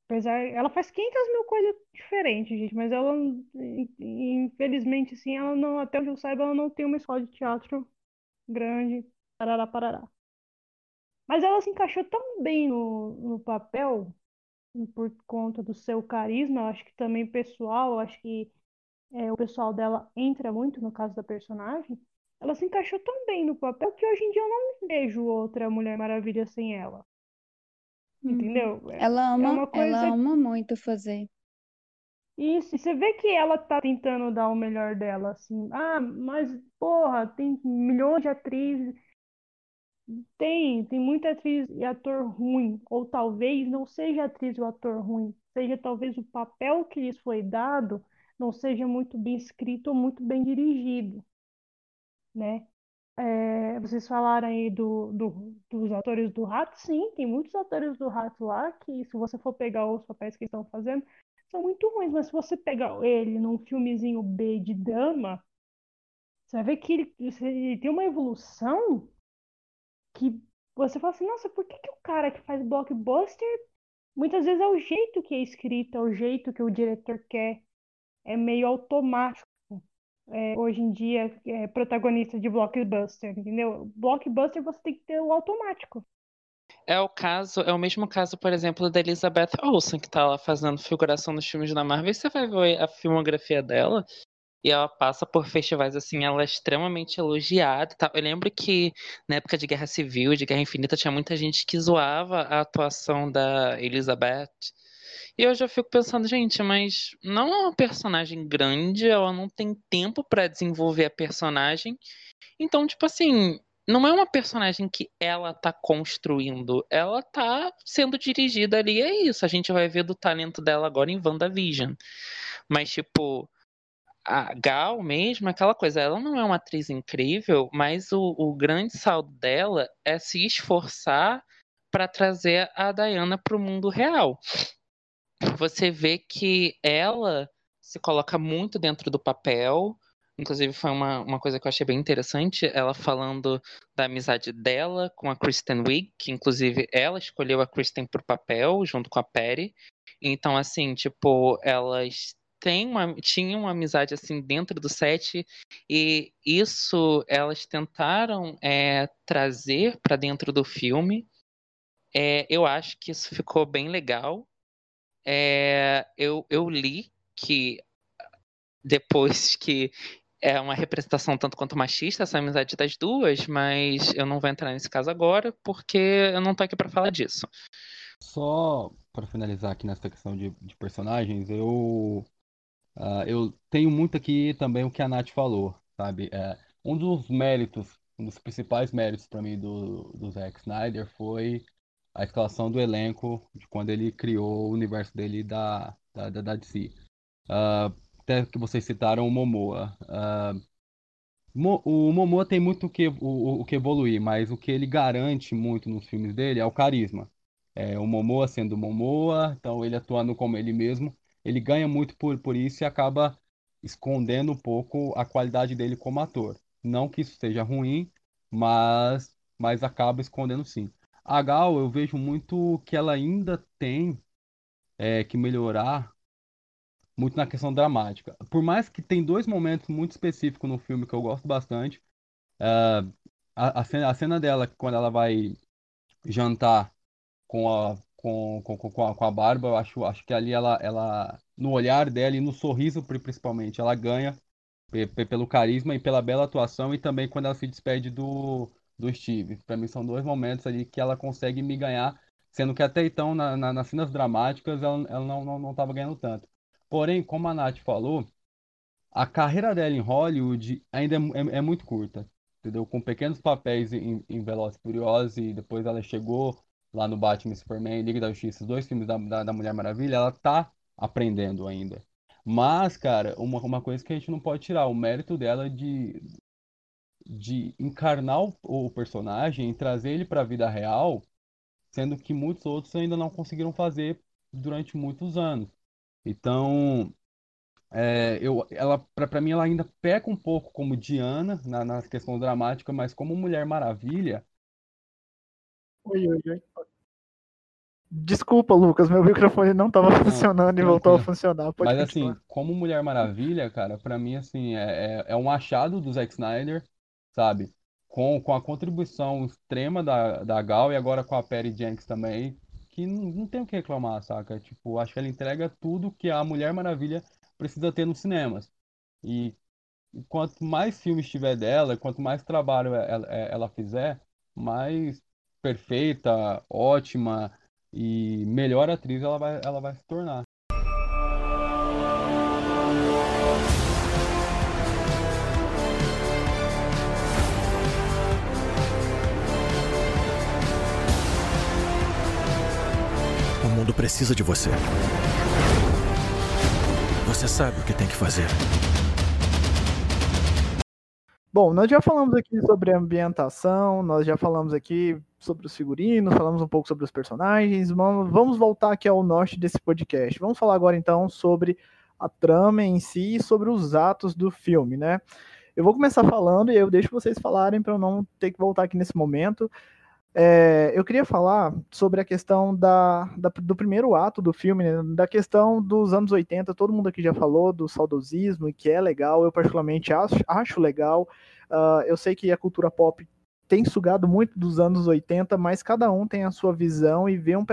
Apesar, ela faz 500 mil coisas diferentes, gente, mas ela, infelizmente, assim, ela não, até onde eu saiba, ela não tem uma escola de teatro grande, parará, parará. Mas ela se encaixou tão bem no, no papel, por conta do seu carisma, eu acho que também pessoal, eu acho que é, o pessoal dela entra muito no caso da personagem, ela se encaixou tão bem no papel que hoje em dia eu não vejo outra Mulher Maravilha sem ela. Uhum. Entendeu? É, Ela é ama, uma coisa. ela ama muito fazer. Isso, e você vê que ela tá tentando dar o melhor dela, assim. Ah, mas, porra, tem milhões de atrizes. Tem, tem muita atriz e ator ruim. Ou talvez não seja atriz ou ator ruim. Seja talvez o papel que lhes foi dado não seja muito bem escrito ou muito bem dirigido, né? É, vocês falaram aí do, do- dos atores do Rato, sim, tem muitos atores do Rato lá que, se você for pegar os papéis que estão fazendo, são muito ruins, mas se você pegar ele num filmezinho B de drama, você vai ver que ele, ele tem uma evolução que você fala assim, nossa, por que que o cara que faz blockbuster, muitas vezes é o jeito que é escrito, é o jeito que o diretor quer, é meio automático. É, hoje em dia, é, protagonista de blockbuster, entendeu? Blockbuster você tem que ter o automático. É o caso, é o mesmo caso, por exemplo, da Elizabeth Olsen, que tá lá fazendo figuração nos filmes da Marvel. Você vai ver a filmografia dela e ela passa por festivais assim, ela é extremamente elogiada tal. Eu lembro que na época de Guerra Civil, de Guerra Infinita, tinha muita gente que zoava a atuação da Elizabeth. E eu já fico pensando, gente, mas não é uma personagem grande, ela não tem tempo pra desenvolver a personagem. Então, tipo assim, não é uma personagem que ela tá construindo, ela tá sendo dirigida ali, é isso. A gente vai ver do talento dela agora em WandaVision. Mas, tipo, a Gal mesmo, aquela coisa, ela não é uma atriz incrível, mas o, o grande saldo dela é se esforçar para trazer a Diana pro mundo real. Você vê que ela se coloca muito dentro do papel. Inclusive, foi uma, uma coisa que eu achei bem interessante, ela falando da amizade dela com a Kristen Wiig, que inclusive ela escolheu a Kristen por papel, junto com a Perry. Então, assim, tipo, elas têm uma, tinham uma amizade assim dentro do set, e isso elas tentaram é, trazer para dentro do filme. É, eu acho que isso ficou bem legal. É, eu, eu li que depois [LAUGHS] que é uma representação tanto quanto machista essa amizade das duas, mas eu não vou entrar nesse caso agora porque eu não tô aqui para falar disso. Só para finalizar aqui nessa questão de, de personagens, eu uh, eu tenho muito aqui também o que a Nath falou, sabe? É, um dos méritos, um dos principais méritos para mim do, do Zack Snyder foi a escalação do elenco de quando ele criou o universo dele da, da, da, da DC. Uh, até que vocês citaram o Momoa. Uh, o Momoa tem muito que, o, o que evoluir, mas o que ele garante muito nos filmes dele é o carisma. É, o Momoa sendo Momoa, então ele atuando como ele mesmo, ele ganha muito por, por isso e acaba escondendo um pouco a qualidade dele como ator. Não que isso seja ruim, mas, mas acaba escondendo sim. A Gal, eu vejo muito que ela ainda tem é, que melhorar muito na questão dramática. Por mais que tem dois momentos muito específicos no filme que eu gosto bastante. Uh, a, a, cena, a cena dela, quando ela vai jantar com a, com, com, com, a, com a Barba, eu acho, acho que ali ela, ela, no olhar dela e no sorriso principalmente, ela ganha pelo carisma e pela bela atuação e também quando ela se despede do, do Steve. Para mim são dois momentos ali que ela consegue me ganhar, sendo que até então na, na, nas cenas dramáticas ela, ela não, não, não ganhando tanto. Porém, como a Nath falou, a carreira dela em Hollywood ainda é, é, é muito curta, entendeu? Com pequenos papéis em, em Velozes e Furiosos e depois ela chegou lá no Batman Superman, Liga da Justiça, dois filmes da, da, da Mulher Maravilha, ela tá aprendendo ainda. Mas, cara, uma, uma coisa que a gente não pode tirar, o mérito dela de, de encarnar o, o personagem e trazer ele para a vida real, sendo que muitos outros ainda não conseguiram fazer durante muitos anos. Então, é, eu, ela, para mim, ela ainda peca um pouco como Diana na, na questão dramática, mas como Mulher Maravilha. Oi, oi, oi. Desculpa, Lucas, meu microfone não estava funcionando e voltou a funcionar. Pode Mas continuar. assim, como Mulher Maravilha, cara, pra mim, assim, é, é, é um achado do Zack Snyder, sabe? Com, com a contribuição extrema da, da Gal e agora com a Perry Jenkins também, que não, não tem o que reclamar, saca? Tipo, acho que ela entrega tudo que a Mulher Maravilha precisa ter nos cinemas. E quanto mais filmes tiver dela, quanto mais trabalho ela, ela fizer, mais perfeita, ótima e melhor atriz ela vai, ela vai se tornar. Mundo precisa de você. Você sabe o que tem que fazer. Bom, nós já falamos aqui sobre ambientação, nós já falamos aqui sobre os figurinos, falamos um pouco sobre os personagens. Vamos voltar aqui ao norte desse podcast. Vamos falar agora então sobre a trama em si e sobre os atos do filme, né? Eu vou começar falando e eu deixo vocês falarem para eu não ter que voltar aqui nesse momento. É, eu queria falar sobre a questão da, da, do primeiro ato do filme, né, da questão dos anos 80. Todo mundo aqui já falou do saudosismo, e que é legal, eu particularmente acho, acho legal. Uh, eu sei que a cultura pop tem sugado muito dos anos 80, mas cada um tem a sua visão e vê um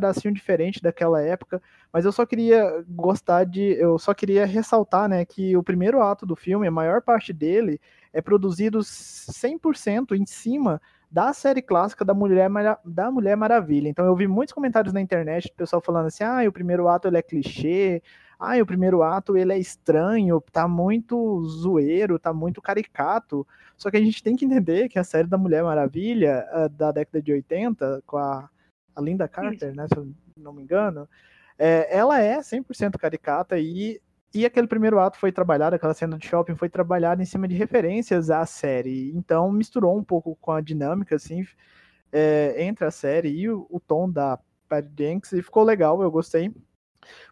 pedacinho diferente daquela época, mas eu só queria gostar de, eu só queria ressaltar, né, que o primeiro ato do filme, a maior parte dele é produzido 100% em cima da série clássica da Mulher, da Mulher Maravilha. Então eu vi muitos comentários na internet do pessoal falando assim: "Ah, o primeiro ato ele é clichê, ah, o primeiro ato ele é estranho, tá muito zoeiro, tá muito caricato". Só que a gente tem que entender que a série da Mulher Maravilha da década de 80 com a a Linda Carter, né, se eu não me engano, é, ela é 100% caricata e, e aquele primeiro ato foi trabalhado, aquela cena de shopping foi trabalhada em cima de referências à série, então misturou um pouco com a dinâmica, assim, é, entre a série e o, o tom da Patty Jenks e ficou legal, eu gostei.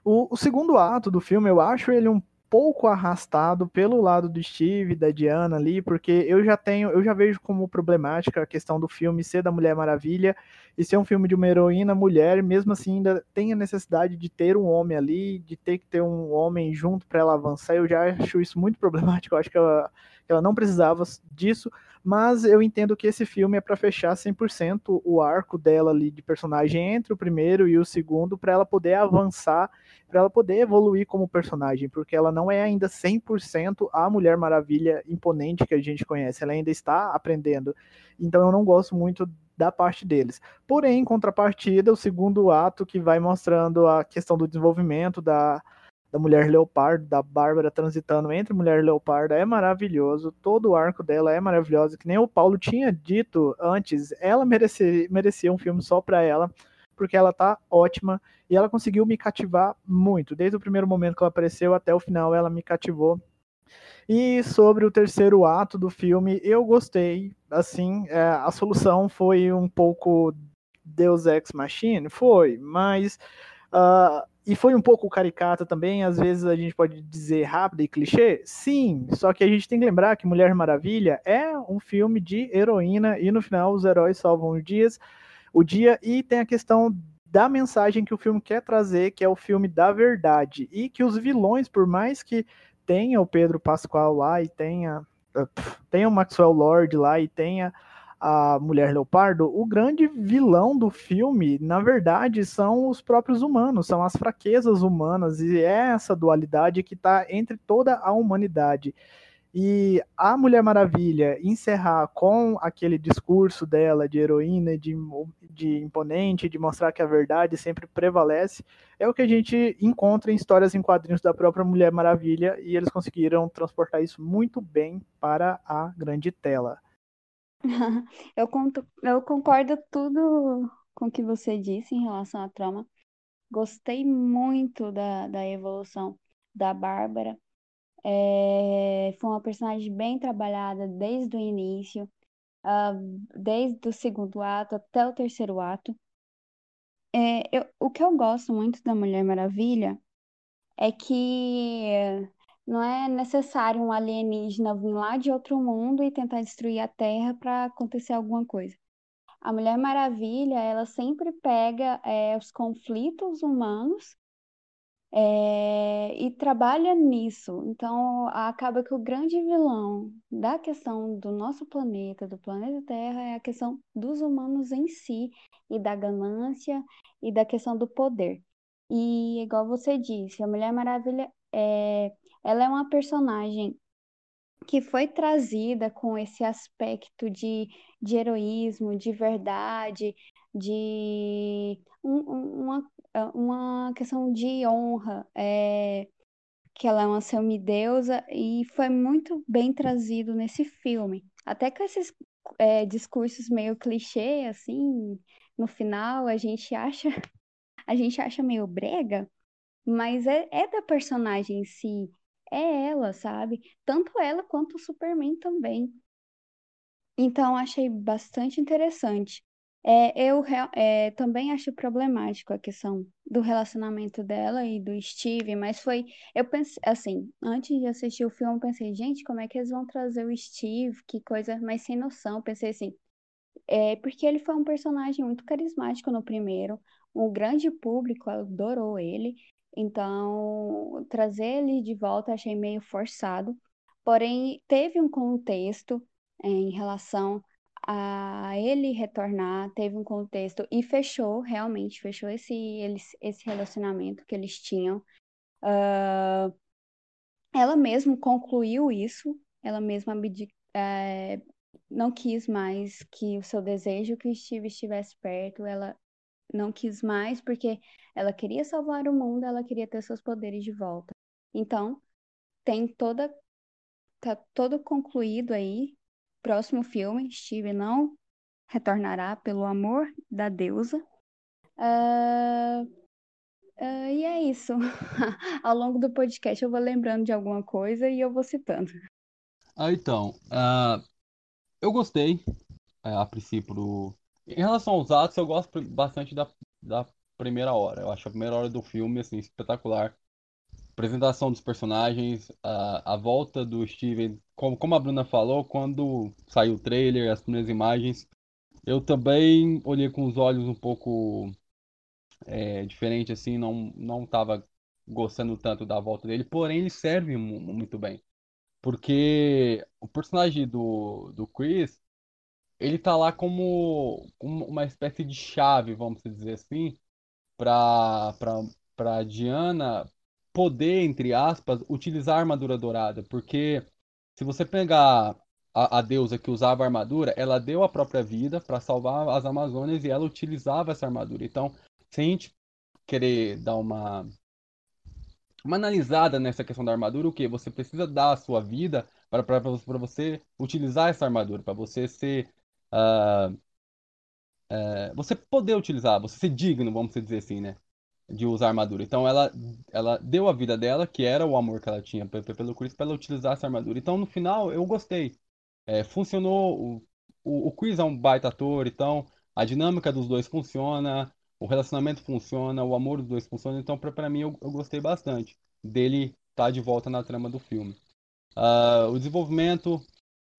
O, o segundo ato do filme, eu acho ele um pouco arrastado pelo lado do Steve, da Diana ali, porque eu já tenho, eu já vejo como problemática a questão do filme ser da Mulher Maravilha e ser um filme de uma heroína mulher, mesmo assim ainda tem a necessidade de ter um homem ali, de ter que ter um homem junto para ela avançar. Eu já acho isso muito problemático, eu acho que ela, ela não precisava disso, mas eu entendo que esse filme é para fechar 100% o arco dela ali de personagem entre o primeiro e o segundo para ela poder avançar, para ela poder evoluir como personagem, porque ela não é ainda 100% a Mulher Maravilha imponente que a gente conhece, ela ainda está aprendendo. Então eu não gosto muito da parte deles. Porém, em contrapartida, o segundo ato que vai mostrando a questão do desenvolvimento da da Mulher Leopardo, da Bárbara transitando entre Mulher Leopardo é maravilhoso. Todo o arco dela é maravilhoso. Que nem o Paulo tinha dito antes, ela merecia, merecia um filme só para ela, porque ela tá ótima e ela conseguiu me cativar muito. Desde o primeiro momento que ela apareceu até o final, ela me cativou. E sobre o terceiro ato do filme, eu gostei. Assim, é, a solução foi um pouco Deus Ex Machine, foi, mas uh, e foi um pouco caricata também, às vezes a gente pode dizer rápida e clichê? Sim, só que a gente tem que lembrar que Mulher Maravilha é um filme de heroína e no final os heróis salvam os dias, o dia e tem a questão da mensagem que o filme quer trazer, que é o filme da verdade e que os vilões, por mais que tenha o Pedro Pascoal lá e tenha tenha o Maxwell Lord lá e tenha a Mulher Leopardo, o grande vilão do filme, na verdade, são os próprios humanos, são as fraquezas humanas, e é essa dualidade que está entre toda a humanidade. E a Mulher Maravilha encerrar com aquele discurso dela de heroína, de, de imponente, de mostrar que a verdade sempre prevalece, é o que a gente encontra em histórias em quadrinhos da própria Mulher Maravilha, e eles conseguiram transportar isso muito bem para a grande tela. [LAUGHS] eu, conto, eu concordo tudo com o que você disse em relação à trama. Gostei muito da, da evolução da Bárbara. É, foi uma personagem bem trabalhada desde o início, ah, desde o segundo ato até o terceiro ato. É, eu- o que eu gosto muito da Mulher Maravilha é que não é necessário um alienígena vir lá de outro mundo e tentar destruir a Terra para acontecer alguma coisa. A Mulher Maravilha, ela sempre pega é, os conflitos humanos é, e trabalha nisso. Então, acaba que o grande vilão da questão do nosso planeta, do planeta Terra, é a questão dos humanos em si, e da ganância, e da questão do poder. E, igual você disse, a Mulher Maravilha é, ela é uma personagem que foi trazida com esse aspecto de, de heroísmo, de verdade, de um- um- uma, uma questão de honra, é, que ela é uma semideusa, e foi muito bem trazido nesse filme. Até com esses é, discursos meio clichê, assim, no final a gente acha, [LAUGHS] a gente acha meio brega, mas é, é da personagem em si, é ela, sabe? Tanto ela quanto o Superman também. Então, achei bastante interessante. É, eu é, também acho problemático a questão do relacionamento dela e do Steve, mas foi. Eu pensei, assim, antes de assistir o filme, eu pensei, gente, como é que eles vão trazer o Steve? Que coisa mais sem noção. Pensei assim, é porque ele foi um personagem muito carismático no primeiro, um grande público adorou ele, então trazer ele de volta achei meio forçado. Porém, teve um contexto eh, em relação a ele retornar, teve um contexto e fechou, realmente fechou esse, eles, esse relacionamento que eles tinham. Ah, ela mesma concluiu isso, ela mesma eh, não quis mais que o seu desejo que o Steve estivesse perto, ela não quis mais porque ela queria salvar o mundo, ela queria ter seus poderes de volta. Então, tem toda tá todo concluído aí. Próximo filme, Steve não retornará pelo amor da deusa. Ah, ah, e é isso. [LAUGHS] Ao longo do podcast eu vou lembrando de alguma coisa e eu vou citando. Ah, então, ah, eu gostei, é, a princípio. Em relação aos atos, eu gosto bastante da, da primeira hora. Eu acho a primeira hora do filme, assim, espetacular. Apresentação dos personagens, a, a volta do Steven, como, como a Bruna falou, quando saiu o trailer, as primeiras imagens, eu também olhei com os olhos um pouco é, diferente, assim, não, não gostando tanto da volta dele, porém ele serve mu- muito bem. Porque o personagem do, do Chris, ele tá lá como como uma espécie de chave, vamos dizer assim, para para Diana poder, entre aspas, utilizar a armadura dourada, porque se você pegar a, a deusa que usava a armadura, ela deu a própria vida para salvar as Amazônias e ela utilizava essa armadura. Então, se a gente querer dar uma uma analisada nessa questão da armadura, o que você precisa dar a sua vida para você utilizar essa armadura, para você ser ah, é, você poder utilizar, você ser digno, vamos dizer assim, né? De usar armadura. Então ela, ela deu a vida dela, que era o amor que ela tinha pe- pe- pelo Chris, para ela utilizar essa armadura. Então no final eu gostei. É, funcionou. O, o, o Chris é um baita ator, então a dinâmica dos dois funciona, o relacionamento funciona, o amor dos dois funciona. Então pra mim eu, eu gostei bastante dele estar de volta na trama do filme. Ah, o desenvolvimento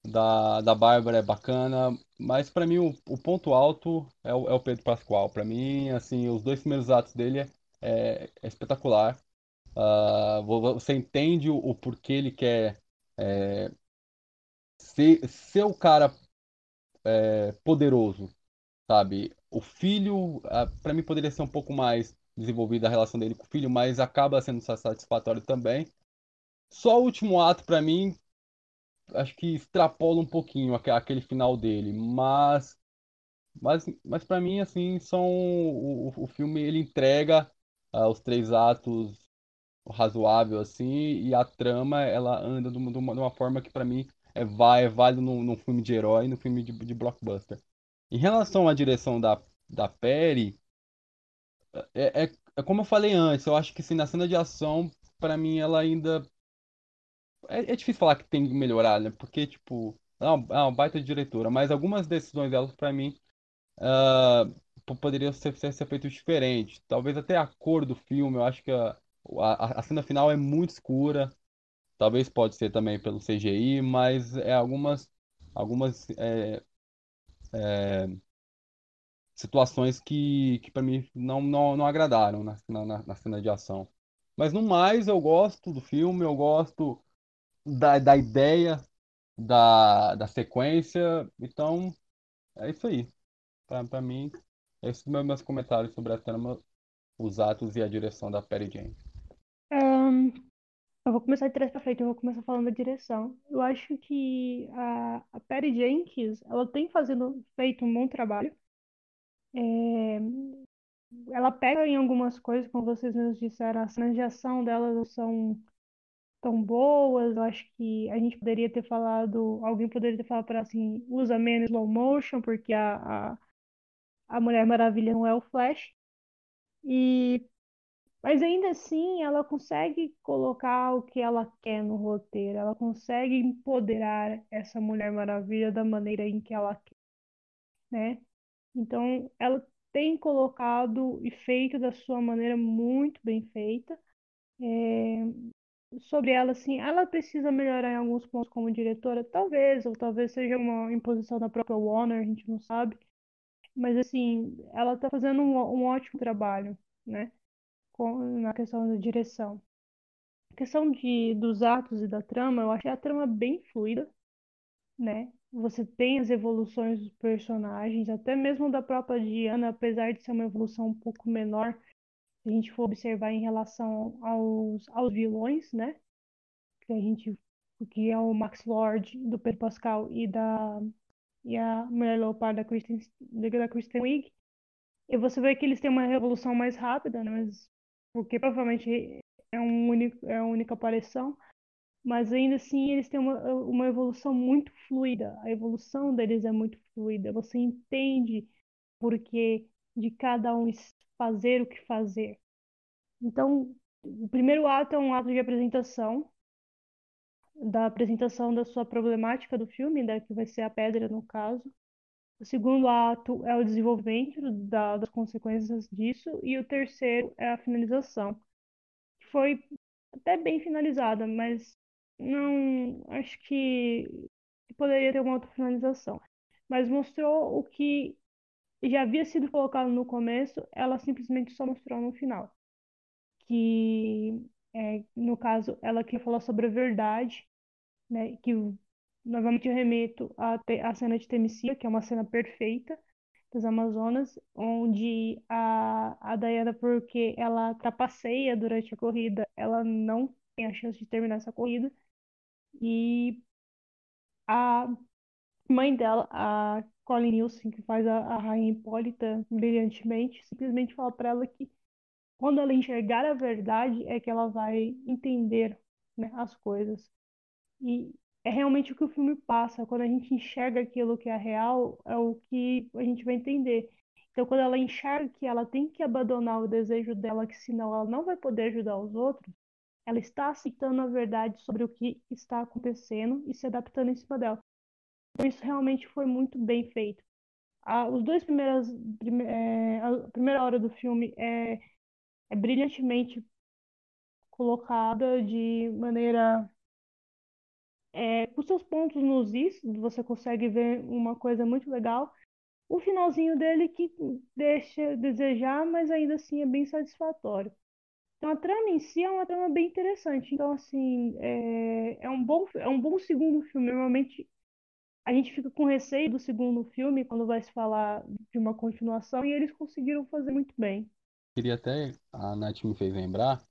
da, da Bárbara é bacana, mas pra mim o, o ponto alto é o, é o Pedro Pascoal. Pra mim, assim, os dois primeiros atos dele é, é- é espetacular. Vo- você entende o, o porquê ele quer é, ser, ser o cara é, poderoso, sabe? O filho, pra mim poderia ser um pouco mais desenvolvida a relação dele com o filho, mas acaba sendo satisfatório também. Só o último ato, pra mim, acho que extrapola um pouquinho aque- aquele final dele, mas mas, mas para mim assim são o, o filme ele entrega ah, os três atos razoável assim e a trama ela anda de uma, de uma, forma que pra mim é vai é válido num, num filme de herói, no filme de, de blockbuster. Em relação à direção da da Perry, é, é, é como eu falei antes, eu acho que sim, na cena de ação, pra mim, ela ainda. É, é difícil falar que tem que melhorar, né? Porque, tipo, é uma, é uma baita diretora, mas algumas decisões dela, pra mim, uh, poderiam ser, ser, ser feitas diferentes. Talvez até a cor do filme, eu acho que a, a, a cena final é muito escura. Talvez pode ser também pelo CGI, mas é algumas, algumas é, é, situações que, que para mim não, não, não agradaram na, na, na cena de ação. Mas no mais, eu gosto do filme, eu gosto da, da ideia da, da sequência. Então, é isso aí. Para mim, esses são meus comentários sobre a trama, os atos e a direção da Perry Jane. Um, eu vou começar de trás para frente, eu vou começar falando da direção. Eu acho que a, a Perry Jenkins, ela tem fazendo, feito um bom trabalho. É, ela pega em algumas coisas, como vocês mesmos disseram, as cenas de ação dela não são tão boas. Eu acho que a gente poderia ter falado, alguém poderia ter falado para assim, usa menos slow motion, porque a, a, a Mulher Maravilha não é o Flash. E mas ainda assim, ela consegue colocar o que ela quer no roteiro, ela consegue empoderar essa Mulher Maravilha da maneira em que ela quer, né? Então, ela tem colocado e feito da sua maneira muito bem feita. É, sobre ela, assim, ela precisa melhorar em alguns pontos como diretora, talvez, ou talvez seja uma imposição da própria Warner, a gente não sabe. Mas, assim, ela está fazendo um, um ótimo trabalho, né? Com, na questão da direção. A questão de, dos atos e da trama, eu achei a trama bem fluida, né? Você tem as evoluções dos personagens, até mesmo da própria Diana, apesar de ser uma evolução um pouco menor, a gente for observar em relação aos, aos vilões, né? Que a gente que é o Max Lord do Pedro Pascal e da e a Mulher Leopard da Kristen, da Kristen Wiig. E você vê que eles têm uma revolução mais rápida, né? Mas porque provavelmente é um único é uma única aparição mas ainda assim eles têm uma, uma evolução muito fluida. A evolução deles é muito fluida. Você entende por que de cada um fazer o que fazer. Então, o primeiro ato é um ato de apresentação, da apresentação da sua problemática do filme, né, que vai ser a pedra no caso. O segundo ato é o desenvolvimento da, das consequências disso. E o terceiro é a finalização. Foi até bem finalizada, mas não acho que poderia ter uma outra finalização. Mas mostrou o que já havia sido colocado no começo, ela simplesmente só mostrou no final. Que, é, no caso, ela queria falar sobre a verdade, né? Que novamente eu remeto à, à cena de Temissia, que é uma cena perfeita das Amazonas, onde a, a Diana, porque ela trapaceia durante a corrida, ela não tem a chance de terminar essa corrida. E a mãe dela, a Colin Nielsen, que faz a, a Rainha Hipólita brilhantemente, simplesmente fala para ela que quando ela enxergar a verdade é que ela vai entender né, as coisas. E é realmente o que o filme passa. Quando a gente enxerga aquilo que é real, é o que a gente vai entender. Então, quando ela enxerga que ela tem que abandonar o desejo dela, que senão ela não vai poder ajudar os outros, ela está aceitando a verdade sobre o que está acontecendo e se adaptando em cima dela. Isso realmente foi muito bem feito. Ah, os dois primeiras, prime, é, a primeira hora do filme é, é brilhantemente colocada de maneira é, com seus pontos nos is, você consegue ver uma coisa muito legal. O finalzinho dele que deixa desejar, mas ainda assim é bem satisfatório. Então a trama em si é uma trama bem interessante. Então, assim, é, é um bom, é um bom segundo filme. Normalmente a gente fica com receio do segundo filme quando vai se falar de uma continuação, e eles conseguiram fazer muito bem. Queria até, a Nath me fez lembrar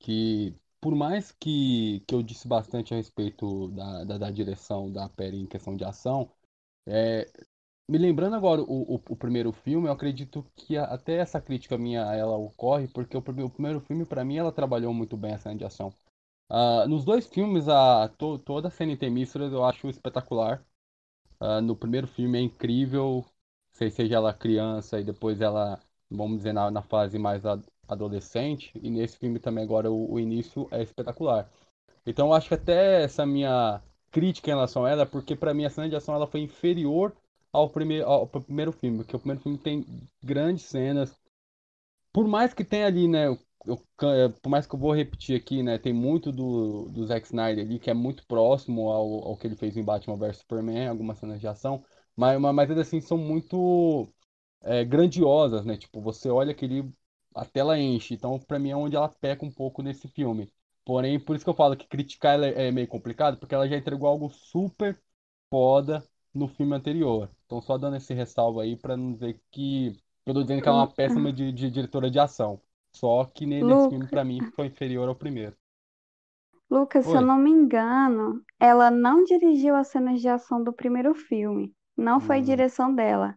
que por mais que, que eu disse bastante a respeito da, da, da direção da Perry em questão de ação, é, me lembrando agora o, o, o, primeiro filme, eu acredito que até essa crítica minha ela ocorre porque o, o primeiro filme para mim ela trabalhou muito bem a cena de ação. Uh, nos dois filmes a to, toda a cena Temíceras eu acho espetacular. Uh, no primeiro filme é incrível, seja ela criança e depois ela, vamos dizer na, na fase mais adolescente, e nesse filme também agora o, o início é espetacular. Então acho que até essa minha crítica em relação a ela, porque para mim a cena de ação ela foi inferior ao primeiro, ao primeiro filme, porque o primeiro filme tem grandes cenas. Por mais que tenha ali, né, eu, é, por mais que eu vou repetir aqui, né, tem muito do, do Zack Snyder ali, que é muito próximo ao, ao que ele fez em Batman vs Superman, algumas cenas de ação, mas, mas ainda assim são muito é, grandiosas, né, tipo, você olha aquele, a tela enche, então para mim é onde ela peca um pouco nesse filme. Porém, por isso que eu falo que criticar ela é meio complicado, porque ela já entregou algo super foda no filme anterior. Então, só dando esse ressalvo aí para não dizer que eu tô dizendo que ela é uma péssima de, de diretora de ação. Só que nesse Luca. filme, para mim, foi inferior ao primeiro. Lucas, se eu Oi. não me engano, ela não dirigiu as cenas de ação do primeiro filme. Não foi Hum. direção dela.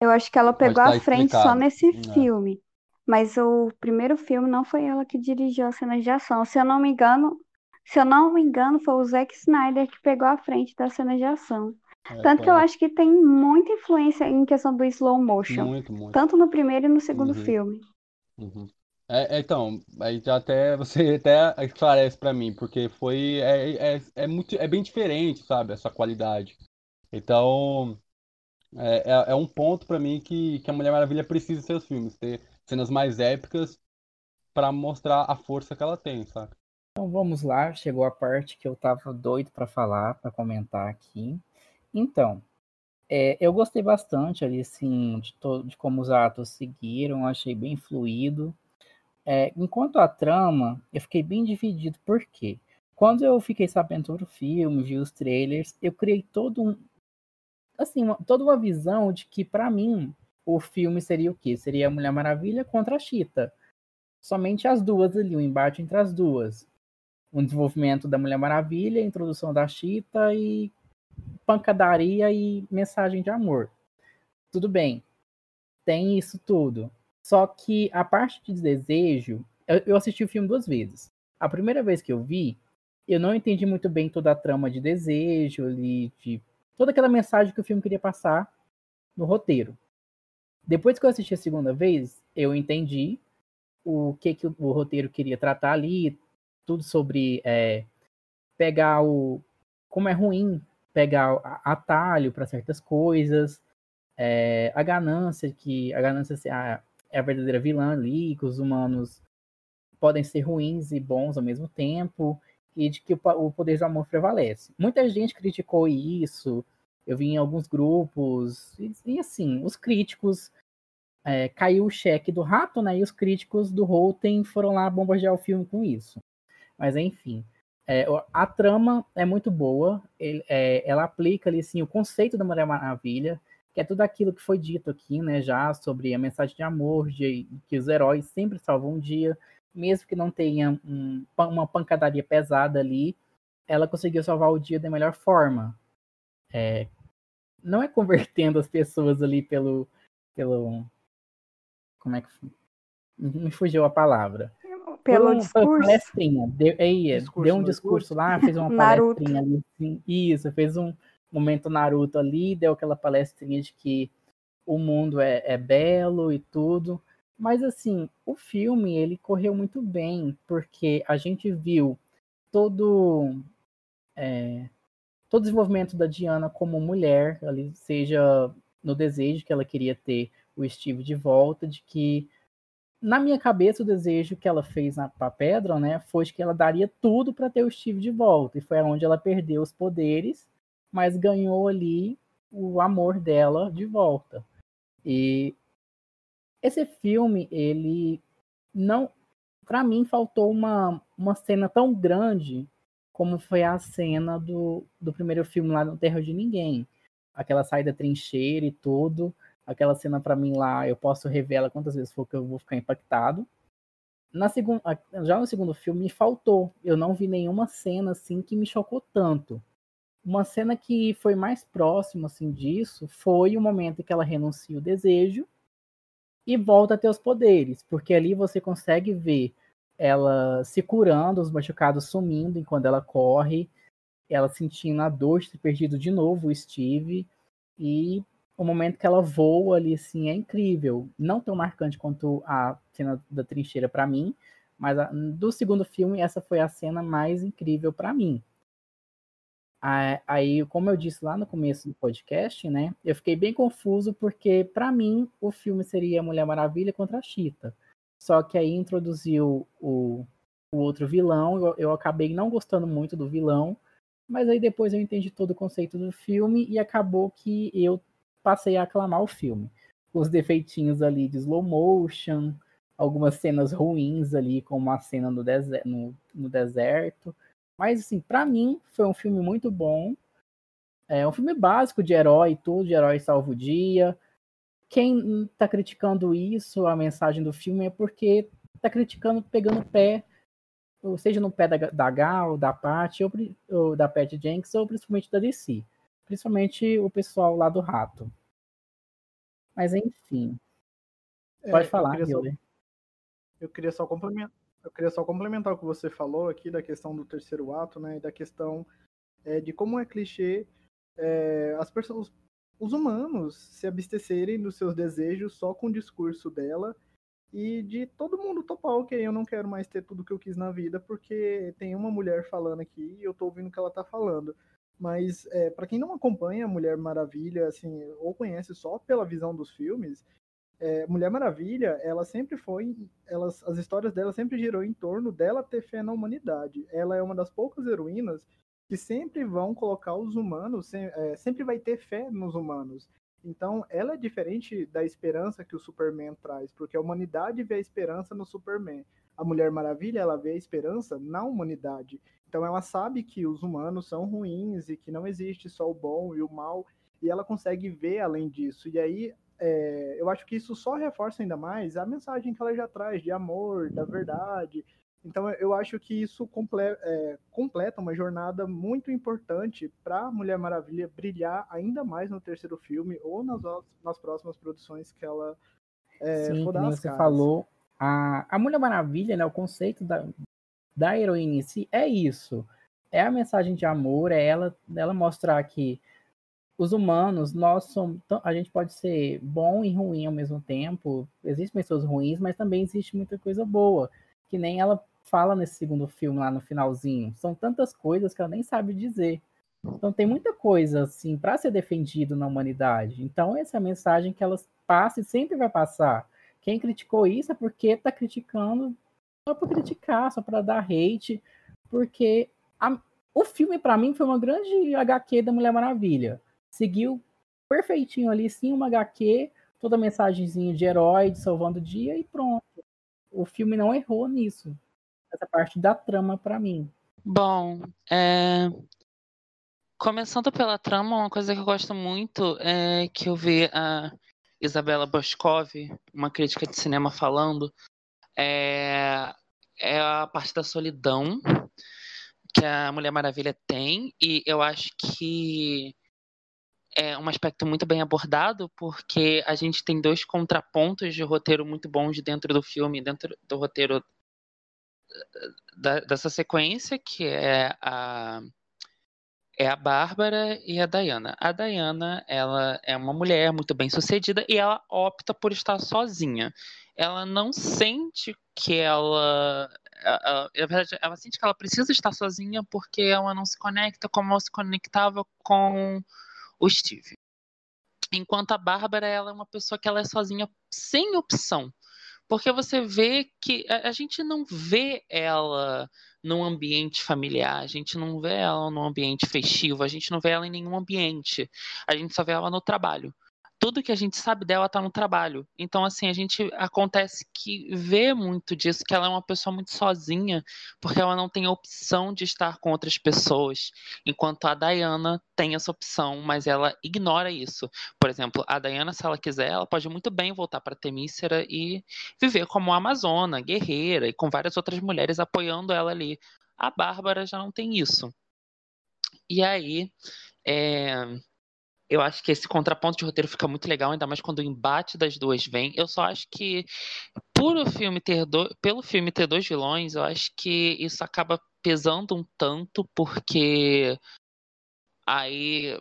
Eu acho que ela pegou estar a frente só explicado. nesse É. filme. Mas o primeiro filme não foi ela que dirigiu as cenas de ação. Se eu não me engano, se eu não me engano, foi o Zack Snyder que pegou a frente das cenas de ação. É, Tanto foi que eu acho que tem muita influência em questão do slow motion. Muito, muito. Tanto no primeiro e no segundo Uhum. filme. Uhum. É, é, então, aí já até você [LAUGHS] até esclarece pra mim, porque foi é, é, é muito é bem diferente, sabe, essa qualidade. Então, é, é, é um ponto pra mim que, que a Mulher Maravilha precisa seus filmes, ter cenas mais épicas pra mostrar a força que ela tem, sabe? Então vamos lá, chegou a parte que eu tava doido para falar, para comentar aqui. Então, é, eu gostei bastante ali, assim, de, de como os atos seguiram, achei bem fluido. É, enquanto a trama, eu fiquei bem dividido, por quê? Quando eu fiquei sabendo sobre o filme, vi os trailers, eu criei todo um, assim, uma- toda uma visão de que, para mim, o filme seria o quê? Seria a Mulher Maravilha contra a Cheetah. Somente as duas ali, o embate entre as duas. O desenvolvimento da Mulher Maravilha, a introdução da Cheetah e pancadaria e mensagem de amor. Tudo bem, tem isso tudo. Só que a parte de desejo, eu, eu assisti o filme duas vezes. A primeira vez que eu vi, eu não entendi muito bem toda a trama de desejo, ali, de toda aquela mensagem que o filme queria passar no roteiro. Depois que eu assisti a segunda vez, eu entendi o que, que o, roteiro queria tratar ali, tudo sobre é, pegar o. como é ruim pegar atalho para certas coisas, é, a ganância, que a ganância assim, a- é a verdadeira vilã ali, que os humanos podem ser ruins e bons ao mesmo tempo, e de que o, poder do amor prevalece. Muita gente criticou isso, eu vi em alguns grupos, e, e assim, os críticos é, caiu o cheque do rato, né? E os críticos do Rotten foram lá bombardear o filme com isso. Mas enfim, é, a trama é muito boa. ele- é, ela aplica ali assim, o conceito da Mulher Maravilha, que é tudo aquilo que foi dito aqui, né? Já sobre a mensagem de amor, de que os heróis sempre salvam um dia, mesmo que não tenha um- uma pancadaria pesada ali, ela conseguiu salvar o dia da melhor forma. É, não é convertendo as pessoas ali pelo, pelo como é que me fugiu a palavra? Pelo um- discurso. palestrinha. Deu, aí, Discurso deu um no discurso lá, fez uma palestrinha ali. assim, isso, fez um momento Naruto ali, deu aquela palestrinha de que o mundo é, é belo e tudo. Mas assim, o filme ele correu muito bem, porque a gente viu todo é, todo o desenvolvimento da Diana como mulher, ali, seja no desejo que ela queria ter o Steve de volta, de que na minha cabeça o desejo que ela fez na pra Pedra, né, foi que ela daria tudo para ter o Steve de volta, e foi onde ela perdeu os poderes, mas ganhou ali o amor dela de volta. E esse filme, ele não, para mim faltou uma uma cena tão grande como foi a cena do, do primeiro filme lá no Terra de Ninguém. Aquela saída trincheira e tudo. Aquela cena pra mim lá, eu posso revelar quantas vezes for que eu vou ficar impactado. Na segunda, já no segundo filme me faltou. Eu não vi nenhuma cena assim que me chocou tanto. Uma cena que foi mais próxima assim disso foi o momento em que ela renuncia o desejo e volta a ter os poderes, porque ali você consegue ver ela se curando, os machucados sumindo enquanto ela corre, ela sentindo a dor de ter perdido de novo o Steve, e o momento que ela voa ali, assim, é incrível. Não tão marcante quanto a cena da trincheira para mim, mas a, do segundo filme, essa foi a cena mais incrível para mim. Aí, como eu disse lá no começo do podcast, né, eu fiquei bem confuso porque para mim o filme seria Mulher Maravilha contra a Cheetah. Só que aí introduziu o, o outro vilão, eu, eu acabei não gostando muito do vilão, mas aí depois eu entendi todo o conceito do filme e acabou que eu passei a aclamar o filme. Os defeitinhos ali de slow motion, algumas cenas ruins ali, como a cena no, no, no deserto. Mas, assim, para mim, foi um filme muito bom. É um filme básico de herói, tudo, de herói salvo o dia. Quem tá criticando isso, a mensagem do filme, é porque tá criticando, pegando pé, ou seja no pé da, da Gal, da Pat, ou, ou da Pat Jenks, ou principalmente da DC principalmente o pessoal lá do rato. Mas enfim. Pode é, falar, eu queria, só, eu queria só complementar. Eu queria só complementar o que você falou aqui da questão do terceiro ato, né? E da questão é, de como é clichê é, as pessoas, os humanos se abstecerem dos seus desejos só com o discurso dela e de todo mundo topar, ok, eu não quero mais ter tudo que eu quis na vida porque tem uma mulher falando aqui e eu tô ouvindo o que ela tá falando. Mas é, para quem não acompanha Mulher Maravilha, assim, ou conhece só pela visão dos filmes, é, Mulher Maravilha, ela sempre foi, elas, as histórias dela sempre girou em torno dela ter fé na humanidade. Ela é uma das poucas heroínas que sempre vão colocar os humanos, é, sempre vai ter fé nos humanos. Então, ela é diferente da esperança que o Superman traz, porque a humanidade vê a esperança no Superman. A Mulher Maravilha, ela vê a esperança na humanidade. Então ela sabe que os humanos são ruins e que não existe só o bom e o mal, e ela consegue ver além disso. E aí é, eu acho que isso só reforça ainda mais a mensagem que ela já traz de amor, da verdade. Então eu acho que isso comple é, completa uma jornada muito importante para Mulher Maravilha brilhar ainda mais no terceiro filme ou nas, nas próximas produções que ela é, Sim, for dar você caras. falou, a, a Mulher Maravilha, né, o conceito da, da heroína em si é isso. É a mensagem de amor, é ela, ela mostrar que os humanos, nós somos. A gente pode ser bom e ruim ao mesmo tempo. Existem pessoas ruins, mas também existe muita coisa boa. Que nem ela fala nesse segundo filme lá no finalzinho. São tantas coisas que ela nem sabe dizer. Então tem muita coisa assim para ser defendido na humanidade. Então essa é a mensagem que elas passam e sempre vai passar. Quem criticou isso é porque está criticando só para criticar, só para dar hate, porque a, o filme para mim foi uma grande HQ da Mulher Maravilha. Seguiu perfeitinho ali, sim, uma HQ, toda mensagenzinha de herói, de salvando o dia e pronto. O filme não errou nisso. Essa parte da trama para mim. Bom, é... começando pela trama, uma coisa que eu gosto muito é que eu vi a Isabela Boscov, uma crítica de cinema, falando é, é a parte da solidão que a Mulher Maravilha tem, e eu acho que é um aspecto muito bem abordado, porque a gente tem dois contrapontos de roteiro muito bons dentro do filme, dentro do roteiro da, dessa sequência, que é a é a Bárbara e a Diana. A Diana, ela é uma mulher muito bem sucedida e ela opta por estar sozinha ela não sente que ela, ela, ela sente que ela precisa estar sozinha porque ela não se conecta como ela se conectava com o Steve. Enquanto a Bárbara, ela é uma pessoa que ela é sozinha sem opção. Porque você vê que a, a gente não vê ela num ambiente familiar, a gente não vê ela num ambiente festivo, a gente não vê ela em nenhum ambiente. A gente só vê ela no trabalho tudo que a gente sabe dela está no trabalho. Então, assim, a gente acontece que vê muito disso, que ela é uma pessoa muito sozinha, porque ela não tem a opção de estar com outras pessoas, enquanto a Diana tem essa opção, mas ela ignora isso. Por exemplo, a Diana, se ela quiser, ela pode muito bem voltar para Temícera e viver como amazona, guerreira, e com várias outras mulheres apoiando ela ali. A Bárbara já não tem isso. E aí, é, eu acho que esse contraponto de roteiro fica muito legal, ainda mais quando o embate das duas vem. Eu só acho que por filme ter do... pelo filme ter dois vilões, eu acho que isso acaba pesando um tanto, porque aí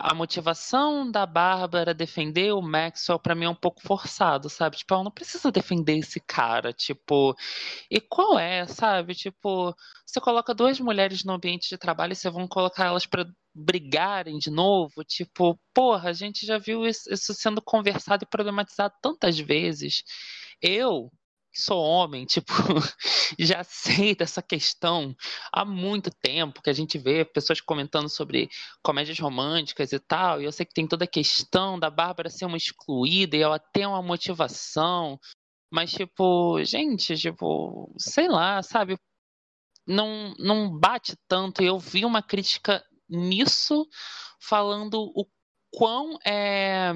a motivação da Bárbara defender o Maxwell pra mim é um pouco forçado, sabe? Tipo, ela não precisa defender esse cara, tipo, e qual é, sabe? Tipo, você coloca duas mulheres no ambiente de trabalho e você vão colocar elas pra brigarem de novo, tipo, porra, a gente já viu isso sendo conversado e problematizado tantas vezes. Eu sou homem, tipo, [LAUGHS] já sei dessa questão há muito tempo que a gente vê pessoas comentando sobre comédias românticas e tal, e eu sei que tem toda a questão da Bárbara ser uma excluída e ela ter uma motivação, mas tipo, gente, tipo, sei lá, sabe? Não, não bate tanto. Eu vi uma crítica nisso falando o quão é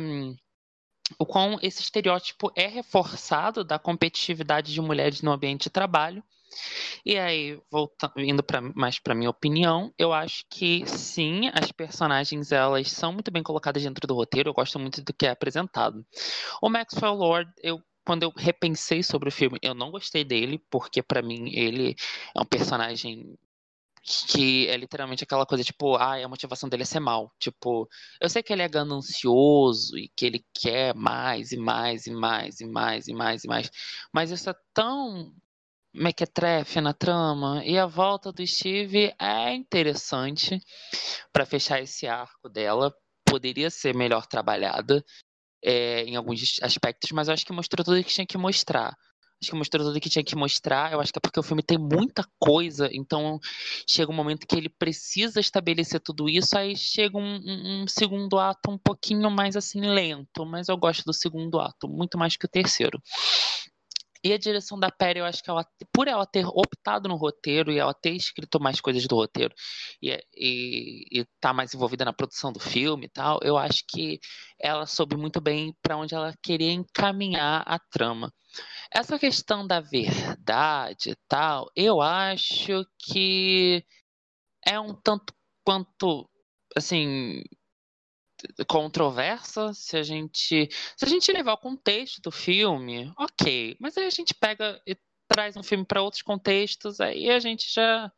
o quão esse estereótipo é reforçado da competitividade de mulheres no ambiente de trabalho. E aí, voltando, indo pra, mais para minha opinião, eu acho que sim, as personagens elas são muito bem colocadas dentro do roteiro. Eu gosto muito do que é apresentado. O Maxwell Lord, eu quando eu repensei sobre o filme, eu não gostei dele, porque para mim ele é um personagem que é literalmente aquela coisa, tipo, ah, a motivação dele é ser mal. Tipo, eu sei que ele é ganancioso e que ele quer mais e mais e mais e mais e mais e mais, mas isso é tão mequetrefe na trama e a volta do Steve é interessante para fechar esse arco dela. Poderia ser melhor trabalhada é, em alguns aspectos, mas eu acho que mostrou tudo o que tinha que mostrar. Acho que mostrou tudo que tinha que mostrar. Eu acho que é porque o filme tem muita coisa, então chega um momento que ele precisa estabelecer tudo isso, aí chega um, um, um segundo ato um pouquinho mais assim lento, mas eu gosto do segundo ato, muito mais que o terceiro. E a direção da Perry, eu acho que ela, por ela ter optado no roteiro e ela ter escrito mais coisas do roteiro e, e, e tá mais envolvida na produção do filme e tal, eu acho que ela soube muito bem para onde ela queria encaminhar a trama. Essa questão da verdade e tal, eu acho que é um tanto quanto, assim, controversa, se a gente se a gente levar o contexto do filme, ok, mas aí a gente pega e traz um filme para outros contextos, aí a gente já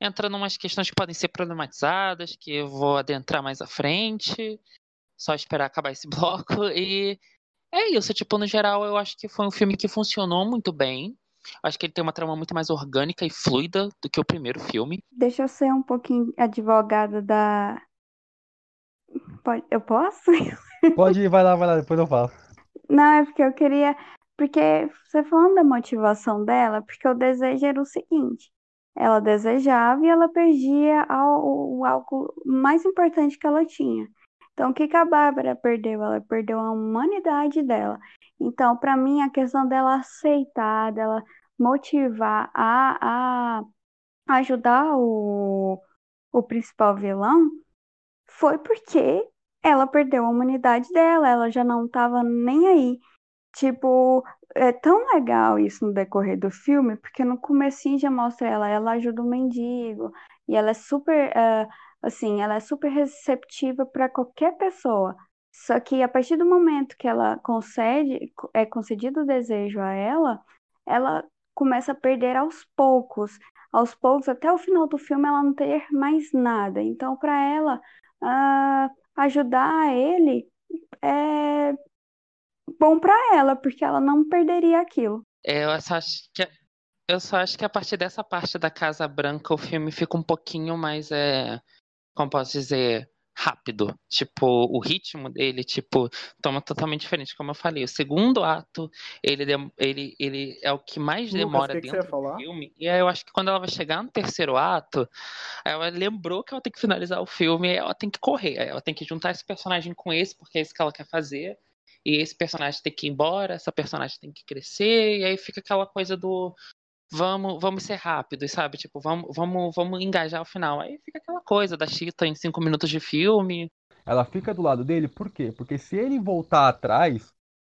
entra em umas questões que podem ser problematizadas, que eu vou adentrar mais à frente, só esperar acabar esse [LAUGHS] bloco e é isso, tipo, no geral eu acho que foi um filme que funcionou muito bem. Acho que ele tem uma trama muito mais orgânica e fluida do que o primeiro filme. Deixa eu ser um pouquinho advogada da, Pode, eu posso? [LAUGHS] Pode ir, vai lá, vai lá, depois eu falo. Não, é porque eu queria. Porque você falando da motivação dela, porque o desejo era o seguinte: ela desejava e ela perdia o algo mais importante que ela tinha. Então, o que, que a Bárbara perdeu? Ela perdeu a humanidade dela. Então, para mim, a questão dela aceitar, dela motivar a, a ajudar o, o principal vilão foi porque ela perdeu a humanidade dela, ela já não estava nem aí. Tipo, é tão legal isso no decorrer do filme, porque no comecinho já mostra ela, ela ajuda o mendigo, e ela é super, uh, assim, ela é super receptiva para qualquer pessoa. Só que a partir do momento que ela concede, é concedido o desejo a ela, ela começa a perder aos poucos. Aos poucos, até o final do filme, ela não ter mais nada. Então, para ela, ajudar ele é bom para ela, porque ela não perderia aquilo. É, eu só acho que eu só acho que a partir dessa parte da Casa Branca o filme fica um pouquinho mais é, como posso dizer, rápido. Tipo, o ritmo dele, tipo, toma totalmente diferente, como eu falei. O segundo ato, ele, ele, ele é o que mais Lucas, demora que dentro que do filme. E aí eu acho que quando ela vai chegar no terceiro ato, ela lembrou que ela tem que finalizar o filme e ela tem que correr. Ela tem que juntar esse personagem com esse, porque é isso que ela quer fazer. E esse personagem tem que ir embora, essa personagem tem que crescer, e aí fica aquela coisa do vamos, vamos ser rápidos, sabe? Tipo, vamos, vamos, vamos engajar o final. Aí fica aquela coisa da Chita em cinco minutos de filme. Ela fica do lado dele, por quê? Porque se ele voltar atrás,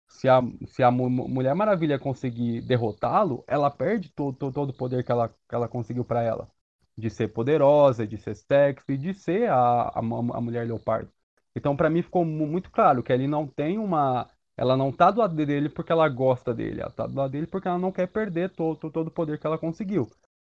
se a, se a Mulher Maravilha conseguir derrotá-lo, ela perde todo, todo, todo o poder que ela, que ela conseguiu para ela. De ser poderosa, de ser sexy, de ser a, a, a Mulher Leopardo. Então, para mim, ficou muito claro que ele não tem uma ela não tá do lado dele porque ela gosta dele, ela tá do lado dele porque ela não quer perder todo, todo o poder que ela conseguiu.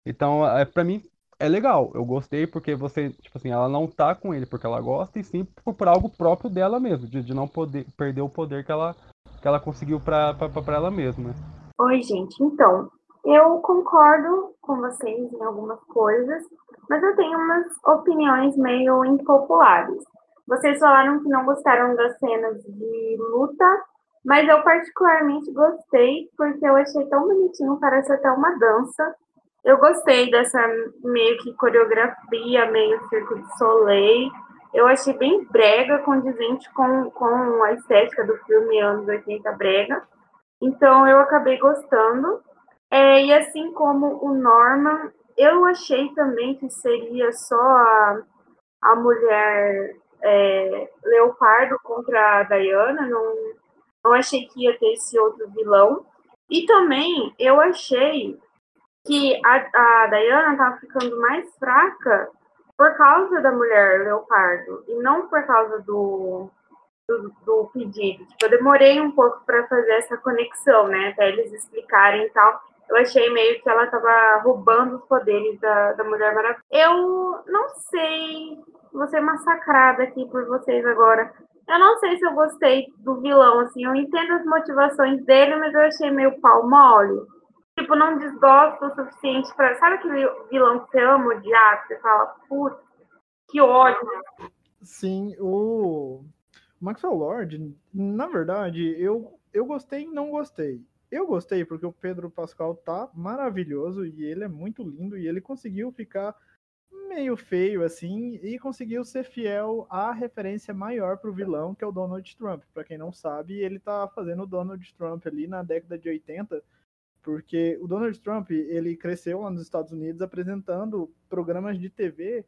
Então, é, para mim, é legal. Eu gostei porque você, tipo assim, ela não tá com ele porque ela gosta, e sim por, por algo próprio dela mesmo, de, de não poder perder o poder que ela, que ela conseguiu pra, pra ela mesma. Oi, gente. Então, eu concordo com vocês em algumas coisas, mas eu tenho umas opiniões meio impopulares. Vocês falaram que não gostaram das cenas de luta, mas eu particularmente gostei porque eu achei tão bonitinho, parece até uma dança. Eu gostei dessa meio que coreografia, meio circo de soleil. Eu achei bem brega, condizente com, com a estética do filme anos 80 brega. Então eu acabei gostando. É, e assim como o Norman, eu achei também que seria só a, a mulher é, leopardo contra a Diana. Não, não achei que ia ter esse outro vilão. E também eu achei que a, a Diana estava ficando mais fraca por causa da mulher leopardo e não por causa do, do, do pedido. Tipo, eu demorei um pouco para fazer essa conexão, né? Até eles explicarem e tal. Eu achei meio que ela estava roubando os poderes da, da Mulher Maravilha. Eu não sei, vou ser massacrada aqui por vocês agora. Eu não sei se eu gostei do vilão, assim. Eu entendo as motivações dele, mas eu achei meio pau mole tipo, não desgosta o suficiente pra. Sabe aquele vilão que você ama odiar? Que você fala, putz, que ódio. Sim, o Maxwell Lord, na verdade, eu, eu gostei e não gostei. Eu gostei porque o Pedro Pascal tá maravilhoso e ele é muito lindo e ele conseguiu ficar meio feio assim e conseguiu ser fiel à referência maior pro vilão, que é o Donald Trump. Para quem não sabe, ele tá fazendo o Donald Trump ali na década de 80 porque o Donald Trump ele cresceu lá nos Estados Unidos apresentando programas de TV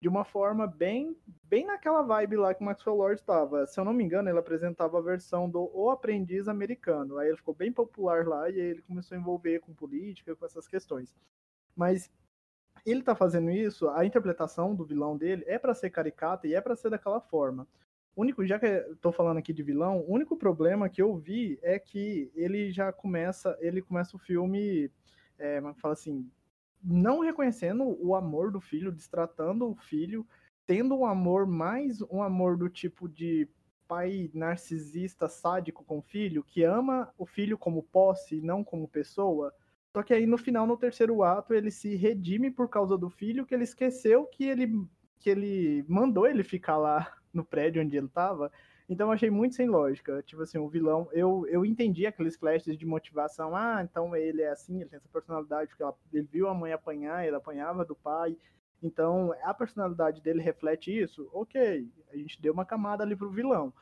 de uma forma bem bem naquela vibe lá que o Maxwell Lord estava. Se eu não me engano, ele apresentava a versão do O Aprendiz Americano. Aí ele ficou bem popular lá e aí ele começou a envolver com política, com essas questões. Mas ele está fazendo isso, a interpretação do vilão dele é para ser caricata e é para ser daquela forma único, já que estou falando aqui de vilão, o único problema que eu vi é que ele já começa, ele começa o filme, é, fala assim, não reconhecendo o amor do filho, destratando o filho, tendo um amor mais um amor do tipo de pai narcisista, sádico com o filho, que ama o filho como posse, não como pessoa. Só que aí no final, no terceiro ato, ele se redime por causa do filho, que ele esqueceu que ele que ele mandou ele ficar lá no prédio onde ele tava. Então eu achei muito sem lógica. Tipo assim, o vilão, eu, eu entendi aqueles flashes de motivação. Ah, então ele é assim, ele tem essa personalidade, porque ela, ele viu a mãe apanhar, ele apanhava do pai. Então a personalidade dele reflete isso. Ok, a gente deu uma camada ali pro vilão.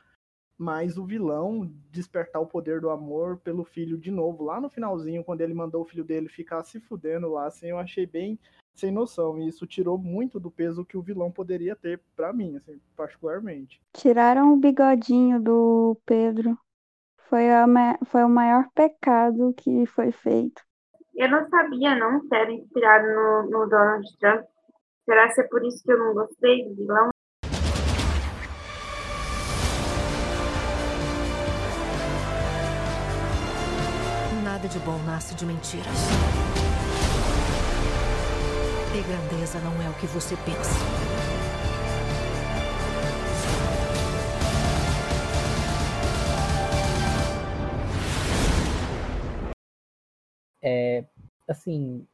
Mas o vilão despertar o poder do amor pelo filho de novo, lá no finalzinho, quando ele mandou o filho dele ficar se fudendo lá, assim, eu achei bem sem noção. E isso tirou muito do peso que o vilão poderia ter para mim, assim, particularmente. Tiraram o bigodinho do Pedro. Foi, a, foi o maior pecado que foi feito. Eu não sabia, não, se era inspirado no, no Donald Trump. Será que é por isso que eu não gostei do vilão? Nasce de mentiras. E grandeza não é o que você pensa. É, assim,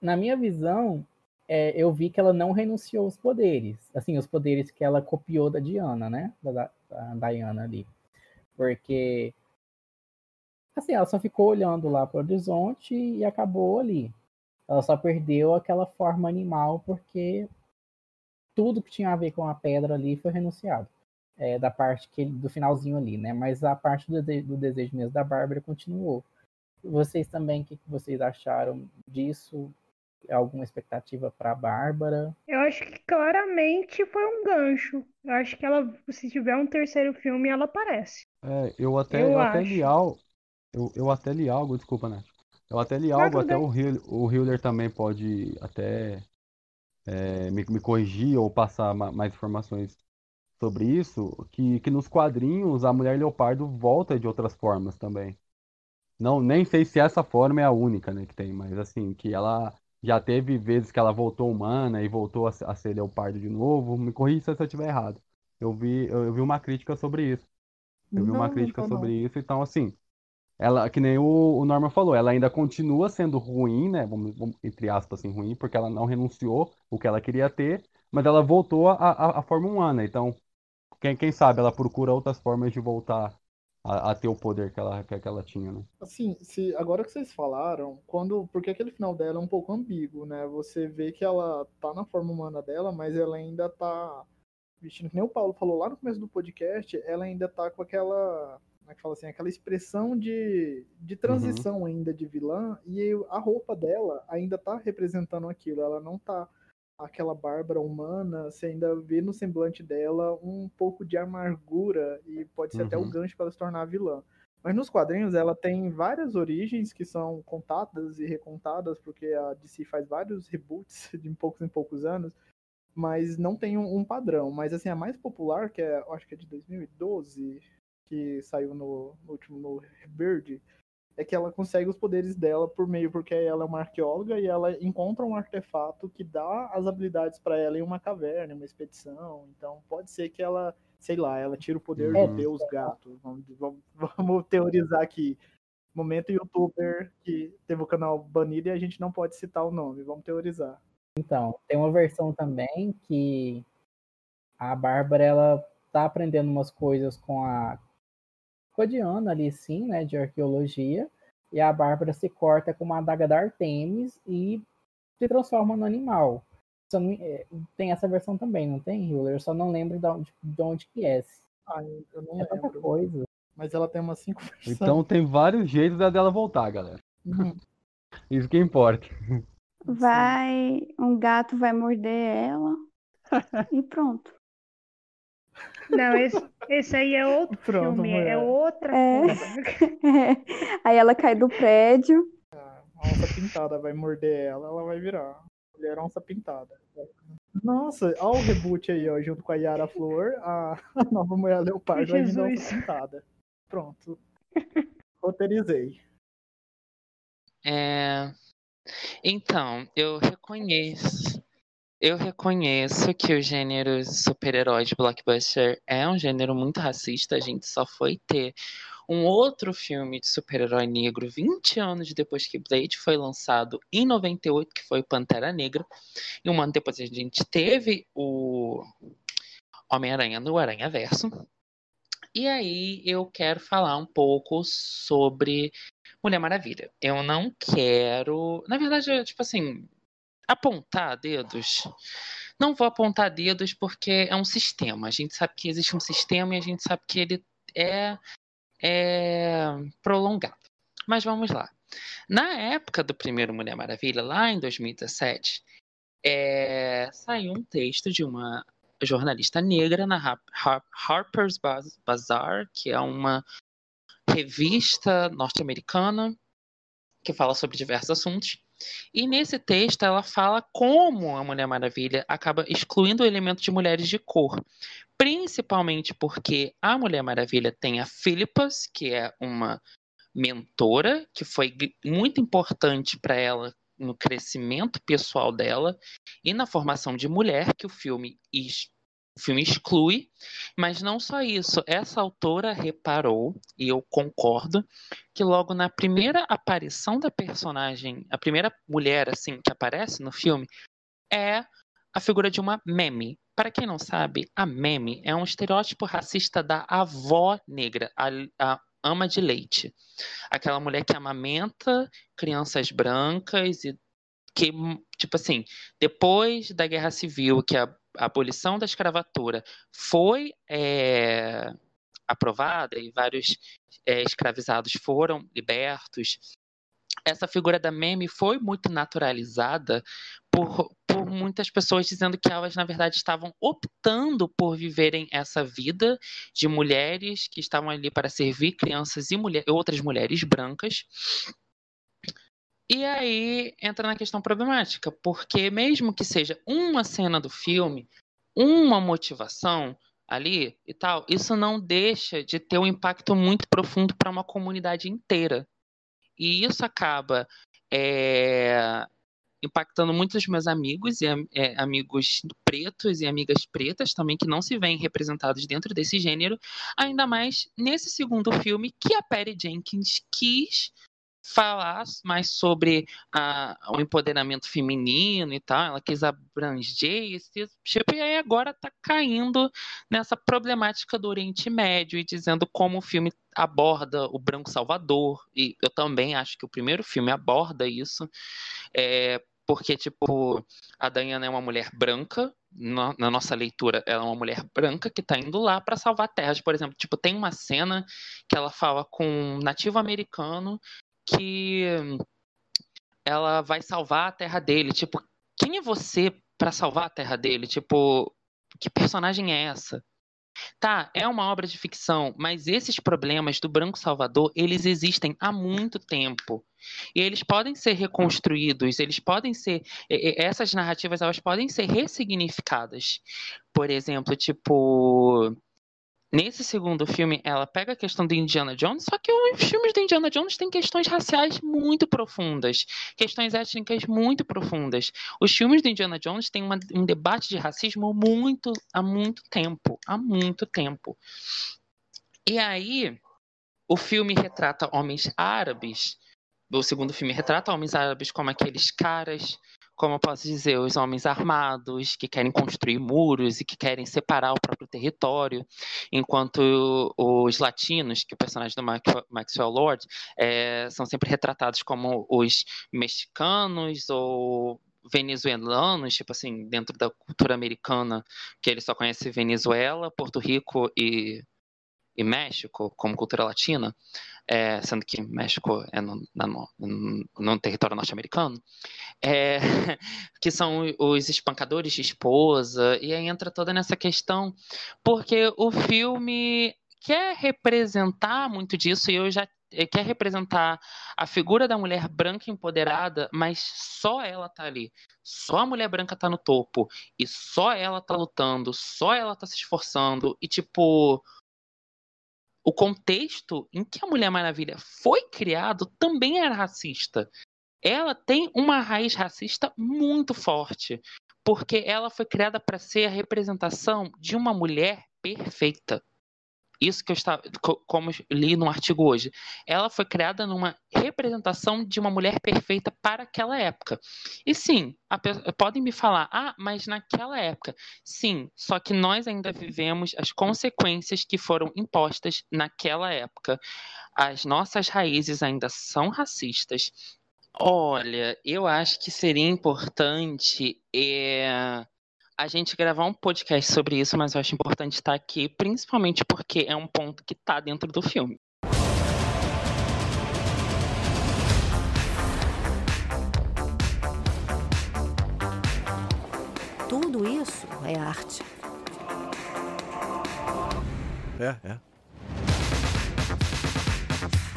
na minha visão, é, eu vi que ela não renunciou aos poderes. Assim, os poderes que ela copiou da Diana, né? Da, da Diana ali. Porque, assim, ela só ficou olhando lá para o horizonte e acabou ali. Ela só perdeu aquela forma animal porque tudo que tinha a ver com a pedra ali foi renunciado. É, da parte que ele, do finalzinho ali, né? Mas a parte do, do desejo mesmo da Bárbara continuou. Vocês também, o que, que vocês acharam disso? Alguma expectativa para a Bárbara? Eu acho que claramente foi um gancho. Eu acho que ela, se tiver um terceiro filme, ela aparece. É, eu até, eu, eu até li algo. Eu, eu até li algo, desculpa, né? Eu até li algo, até o, Hill, o Hilder também pode até é, me, me corrigir ou passar ma mais informações sobre isso, que, que nos quadrinhos a Mulher Leopardo volta de outras formas também. Não, nem sei se essa forma é a única, né, que tem, mas assim, que ela Já teve vezes que ela voltou humana e voltou a, a ser leopardo de novo. Me corrija se eu estiver errado. Eu vi, eu, eu vi uma crítica sobre isso. Eu vi Não, uma não crítica sobre isso, então assim, ela, que nem o, o Norman falou, ela ainda continua sendo ruim, né? Vamos, vamos- entre aspas, assim, ruim, porque ela não renunciou o que ela queria ter, mas ela voltou à à forma humana. Então, quem, quem sabe ela procura outras formas de voltar a, a ter o poder que ela, que, que ela tinha, né? Assim, se agora que vocês falaram, quando porque aquele final dela é um pouco ambíguo, né? Você vê que ela tá na forma humana dela, mas ela ainda tá vestindo, que nem o Paulo falou lá no começo do podcast, ela ainda tá com aquela, como é que fala assim, aquela expressão de, de transição ainda de vilã e a roupa dela ainda tá representando aquilo, ela não tá aquela Bárbara humana, você ainda vê no semblante dela um pouco de amargura e pode ser até o Uhum. gancho para ela se tornar vilã. Mas nos quadrinhos ela tem várias origens que são contadas e recontadas, porque a DC faz vários reboots [LAUGHS] de poucos em poucos anos, mas não tem um, um padrão. Mas assim, a mais popular, que é, eu acho que é de 2012, que saiu no, no último no Rebirth, é que ela consegue os poderes dela por meio, porque ela é uma arqueóloga e ela encontra um artefato que dá as habilidades para ela em uma caverna, em uma expedição. Então pode ser que ela, sei lá, ela tira o poder Uhum. do deus gato. Vamos, vamos, [LAUGHS] vamos teorizar aqui. Momento youtuber que teve o canal banido e a gente não pode citar o nome. Vamos teorizar. Então, tem uma versão também que a Bárbara ela tá aprendendo umas coisas com a com a Diana ali sim, né, de arqueologia, e a Bárbara se corta com uma adaga da Artemis e se transforma no animal. É, Tem essa versão também, não tem, Hiller? Eu só não lembro de onde, de onde que é. Ah, eu não É lembro. coisa. Mas ela tem umas cinco versões. Então [LAUGHS] tem vários jeitos da- dela voltar, galera. Uhum. [LAUGHS] Isso que importa. Vai, um gato vai morder ela e pronto. Não, esse, esse aí é outro Pronto, filme, mulher. é outra É. coisa. [LAUGHS] Aí ela cai do prédio. A onça pintada vai morder ela, ela vai virar. Mulher onça pintada. Nossa, olha o reboot aí, ó, junto com a Yara Flor, a, a [LAUGHS] nova mulher leopardo vai vir da onça pintada. Pronto. Roteirizei. É, Então, eu reconheço. Eu reconheço que o gênero super-herói de blockbuster é um gênero muito racista. A gente só foi ter um outro filme de super-herói negro 20 anos depois que Blade foi lançado, em 98, que foi Pantera Negra. E um ano depois a gente teve o Homem-Aranha no Aranha Verso. E aí eu quero falar um pouco sobre Mulher Maravilha. Eu não quero. Na verdade, eu, tipo assim, apontar dedos. Não vou apontar dedos porque é um sistema. A gente sabe que existe um sistema e a gente sabe que ele é, é prolongado. Mas vamos lá. Na época do primeiro Mulher Maravilha, lá em 2017, é, saiu um texto de uma jornalista negra na Har- Har- Harper's Baz- Bazaar, que é uma revista norte-americana que fala sobre diversos assuntos. E nesse texto ela fala como a Mulher Maravilha acaba excluindo o elemento de mulheres de cor, principalmente porque a Mulher Maravilha tem a Philippas, que é uma mentora, que foi muito importante para ela no crescimento pessoal dela e na formação de mulher que o filme, o filme exclui. Mas não só isso, essa autora reparou, e eu concordo, que logo na primeira aparição da personagem, a primeira mulher assim que aparece no filme, é a figura de uma meme. Para quem não sabe, a meme é um estereótipo racista da avó negra, a, a ama de leite. Aquela mulher que amamenta crianças brancas e que, tipo assim, depois da Guerra Civil, que a, a abolição da escravatura foi é, aprovada e vários é, escravizados foram libertos, essa figura da meme foi muito naturalizada por, por muitas pessoas dizendo que elas, na verdade, estavam optando por viverem essa vida de mulheres que estavam ali para servir crianças e mulher, outras mulheres brancas. E aí entra na questão problemática, porque mesmo que seja uma cena do filme, uma motivação ali e tal, isso não deixa de ter um impacto muito profundo para uma comunidade inteira. E isso acaba é, impactando muitos meus amigos e é, amigos pretos e amigas pretas também que não se veem representados dentro desse gênero, ainda mais nesse segundo filme que a Patty Jenkins quis falar mais sobre a, o empoderamento feminino e tal, ela quis abranger esse tipo, e aí agora está caindo nessa problemática do Oriente Médio e dizendo como o filme aborda o branco salvador, e eu também acho que o primeiro filme aborda isso, é, porque, tipo, a Diana é uma mulher branca, na, na, nossa leitura, ela é uma mulher branca que está indo lá para salvar terras, por exemplo. Tipo, tem uma cena que ela fala com um nativo americano que ela vai salvar a terra dele. Tipo, quem é você para salvar a terra dele? Tipo, que personagem é essa? Tá, é uma obra de ficção, mas esses problemas do Branco Salvador, eles existem há muito tempo. E eles podem ser reconstruídos, eles podem ser. Essas narrativas, elas podem ser ressignificadas. Por exemplo, tipo. Nesse segundo filme, ela pega a questão do Indiana Jones, só que os filmes do Indiana Jones têm questões raciais muito profundas, questões étnicas muito profundas. Os filmes do Indiana Jones têm uma, um debate de racismo muito há muito tempo, há muito tempo. E aí, o filme retrata homens árabes. O segundo filme retrata homens árabes como aqueles caras como eu posso dizer, os homens armados que querem construir muros e que querem separar o próprio território, enquanto os latinos, que o personagem do Maxwell Lord, é, são sempre retratados como os mexicanos ou venezuelanos, tipo assim, dentro da cultura americana, que ele só conhece Venezuela, Porto Rico e e México como cultura latina, é, sendo que México é no, no, no território norte-americano, é, [LAUGHS] que são os espancadores de esposa, e aí entra toda nessa questão, porque o filme quer representar muito disso, e eu já eh, quer representar a figura da mulher branca empoderada, mas só ela tá ali. Só a mulher branca tá no topo. E só ela tá lutando, só ela tá se esforçando. E tipo, o contexto em que a Mulher Maravilha foi criado também era racista. Ela tem uma raiz racista muito forte, porque ela foi criada para ser a representação de uma mulher perfeita. Isso que eu estava, como li no artigo hoje, ela foi criada numa representação de uma mulher perfeita para aquela época. E sim, a, podem me falar, ah, mas naquela época. Sim, só que nós ainda vivemos as consequências que foram impostas naquela época. As nossas raízes ainda são racistas. Olha, eu acho que seria importante é, a gente gravar um podcast sobre isso, mas eu acho importante estar aqui, principalmente porque é um ponto que está dentro do filme. Tudo isso é arte. É, é.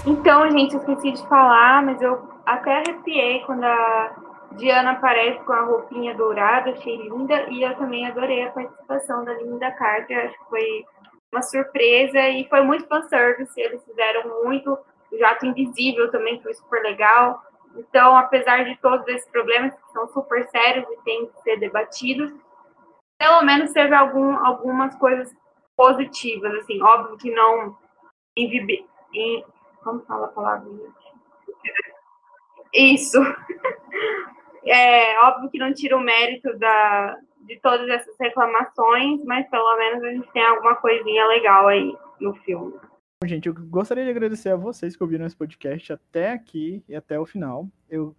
Então, gente, eu esqueci de falar, mas eu até arrepiei quando a Diana aparece com a roupinha dourada, achei linda, e eu também adorei a participação da Linda Carter, acho que foi uma surpresa e foi muito fanservice, eles fizeram muito, o Jato Invisível também foi super legal, então, apesar de todos esses problemas que são super sérios e têm que ser debatidos, pelo menos teve algum, algumas coisas positivas, assim, óbvio que não em como fala a palavra? Isso. [LAUGHS] É óbvio que não tira o mérito da, de todas essas reclamações, mas pelo menos a gente tem alguma coisinha legal aí no filme. Gente, eu gostaria de agradecer a vocês que ouviram esse podcast até aqui e até o final. Eu,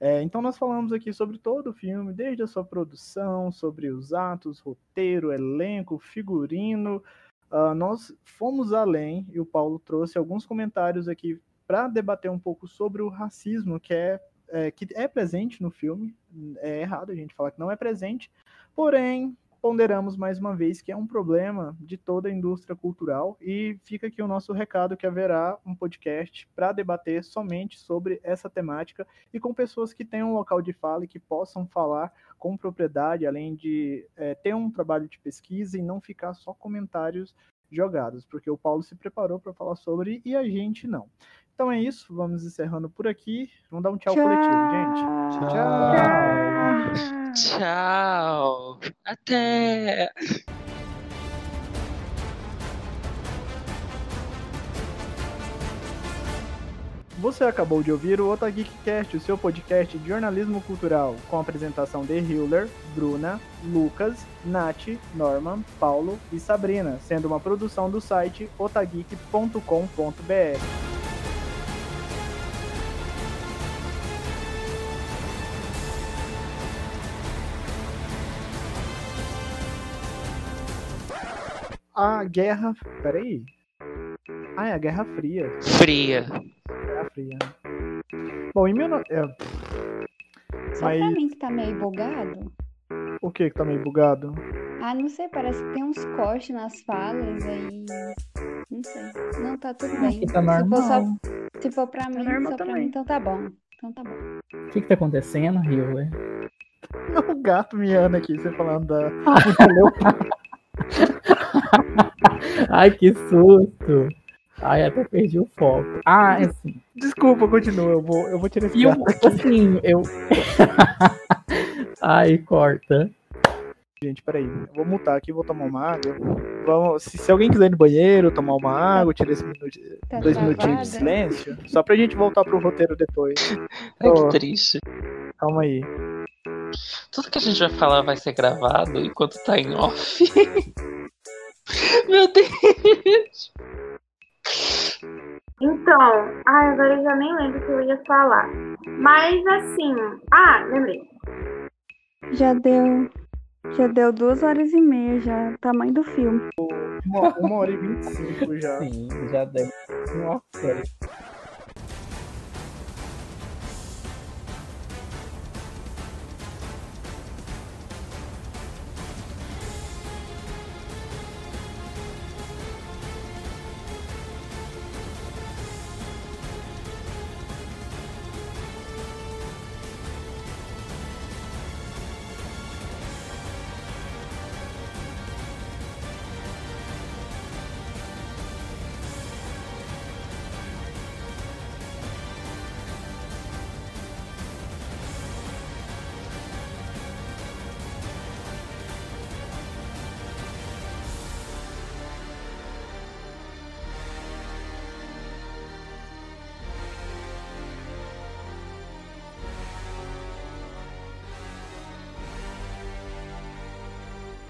é, então, nós falamos aqui sobre todo o filme, desde a sua produção, sobre os atos, roteiro, elenco, figurino. Uh, nós fomos além e o Paulo trouxe alguns comentários aqui para debater um pouco sobre o racismo que é é, que é presente no filme. É errado a gente falar que não é presente, porém ponderamos mais uma vez que é um problema de toda a indústria cultural e fica aqui o nosso recado que haverá um podcast para debater somente sobre essa temática e com pessoas que tenham um local de fala e que possam falar com propriedade, além de é, ter um trabalho de pesquisa e não ficar só comentários jogados, porque o Paulo se preparou para falar sobre e a gente não. Então é isso, vamos encerrando por aqui. Vamos dar um tchau, coletivo, gente. Tchau. Tchau. Até. Você acabou de ouvir o Otageekcast, o seu podcast de jornalismo cultural, com a apresentação de Hiller, Bruna, Lucas, Nath, Norman, Paulo e Sabrina, sendo uma produção do site otageek.com.br. A guerra. Peraí. Ah, é a Guerra Fria. Fria. Guerra Fria. Bom, em 19. É... Só Mas- pra mim que tá meio bugado. O que que tá meio bugado? Ah, não sei, parece que tem uns cortes nas falas aí. Não sei. Não, tá tudo bem. Aqui tá Se for, só, normal. se for pra mim, normal só pra também. mim, então tá bom. Então tá bom. O que que tá acontecendo, Rio? [LAUGHS] O gato miando aqui, você falando da. [LAUGHS] Ai, que susto. Ai, até perdi o foco. Ah, assim. Desculpa, continua, eu vou, eu vou tirar esse E eu, assim, eu. [LAUGHS] Ai, corta. Gente, peraí. Eu vou mutar aqui, vou tomar uma água. Vamos, se, se alguém quiser ir no banheiro, tomar uma água, tirar esse minuto, Tá dois travada? minutinhos de silêncio, só pra gente voltar pro roteiro depois. Ai, Ô, que triste. calma aí. Tudo que a gente vai falar vai ser gravado enquanto tá em off. [LAUGHS] Meu Deus. Então, ai, agora eu já nem lembro o que eu ia falar. Mas assim, ah, lembrei. Já deu. Já deu duas horas e meia já. Tamanho do filme. Uma, uma hora e vinte e cinco já. Sim, já deu. Nossa.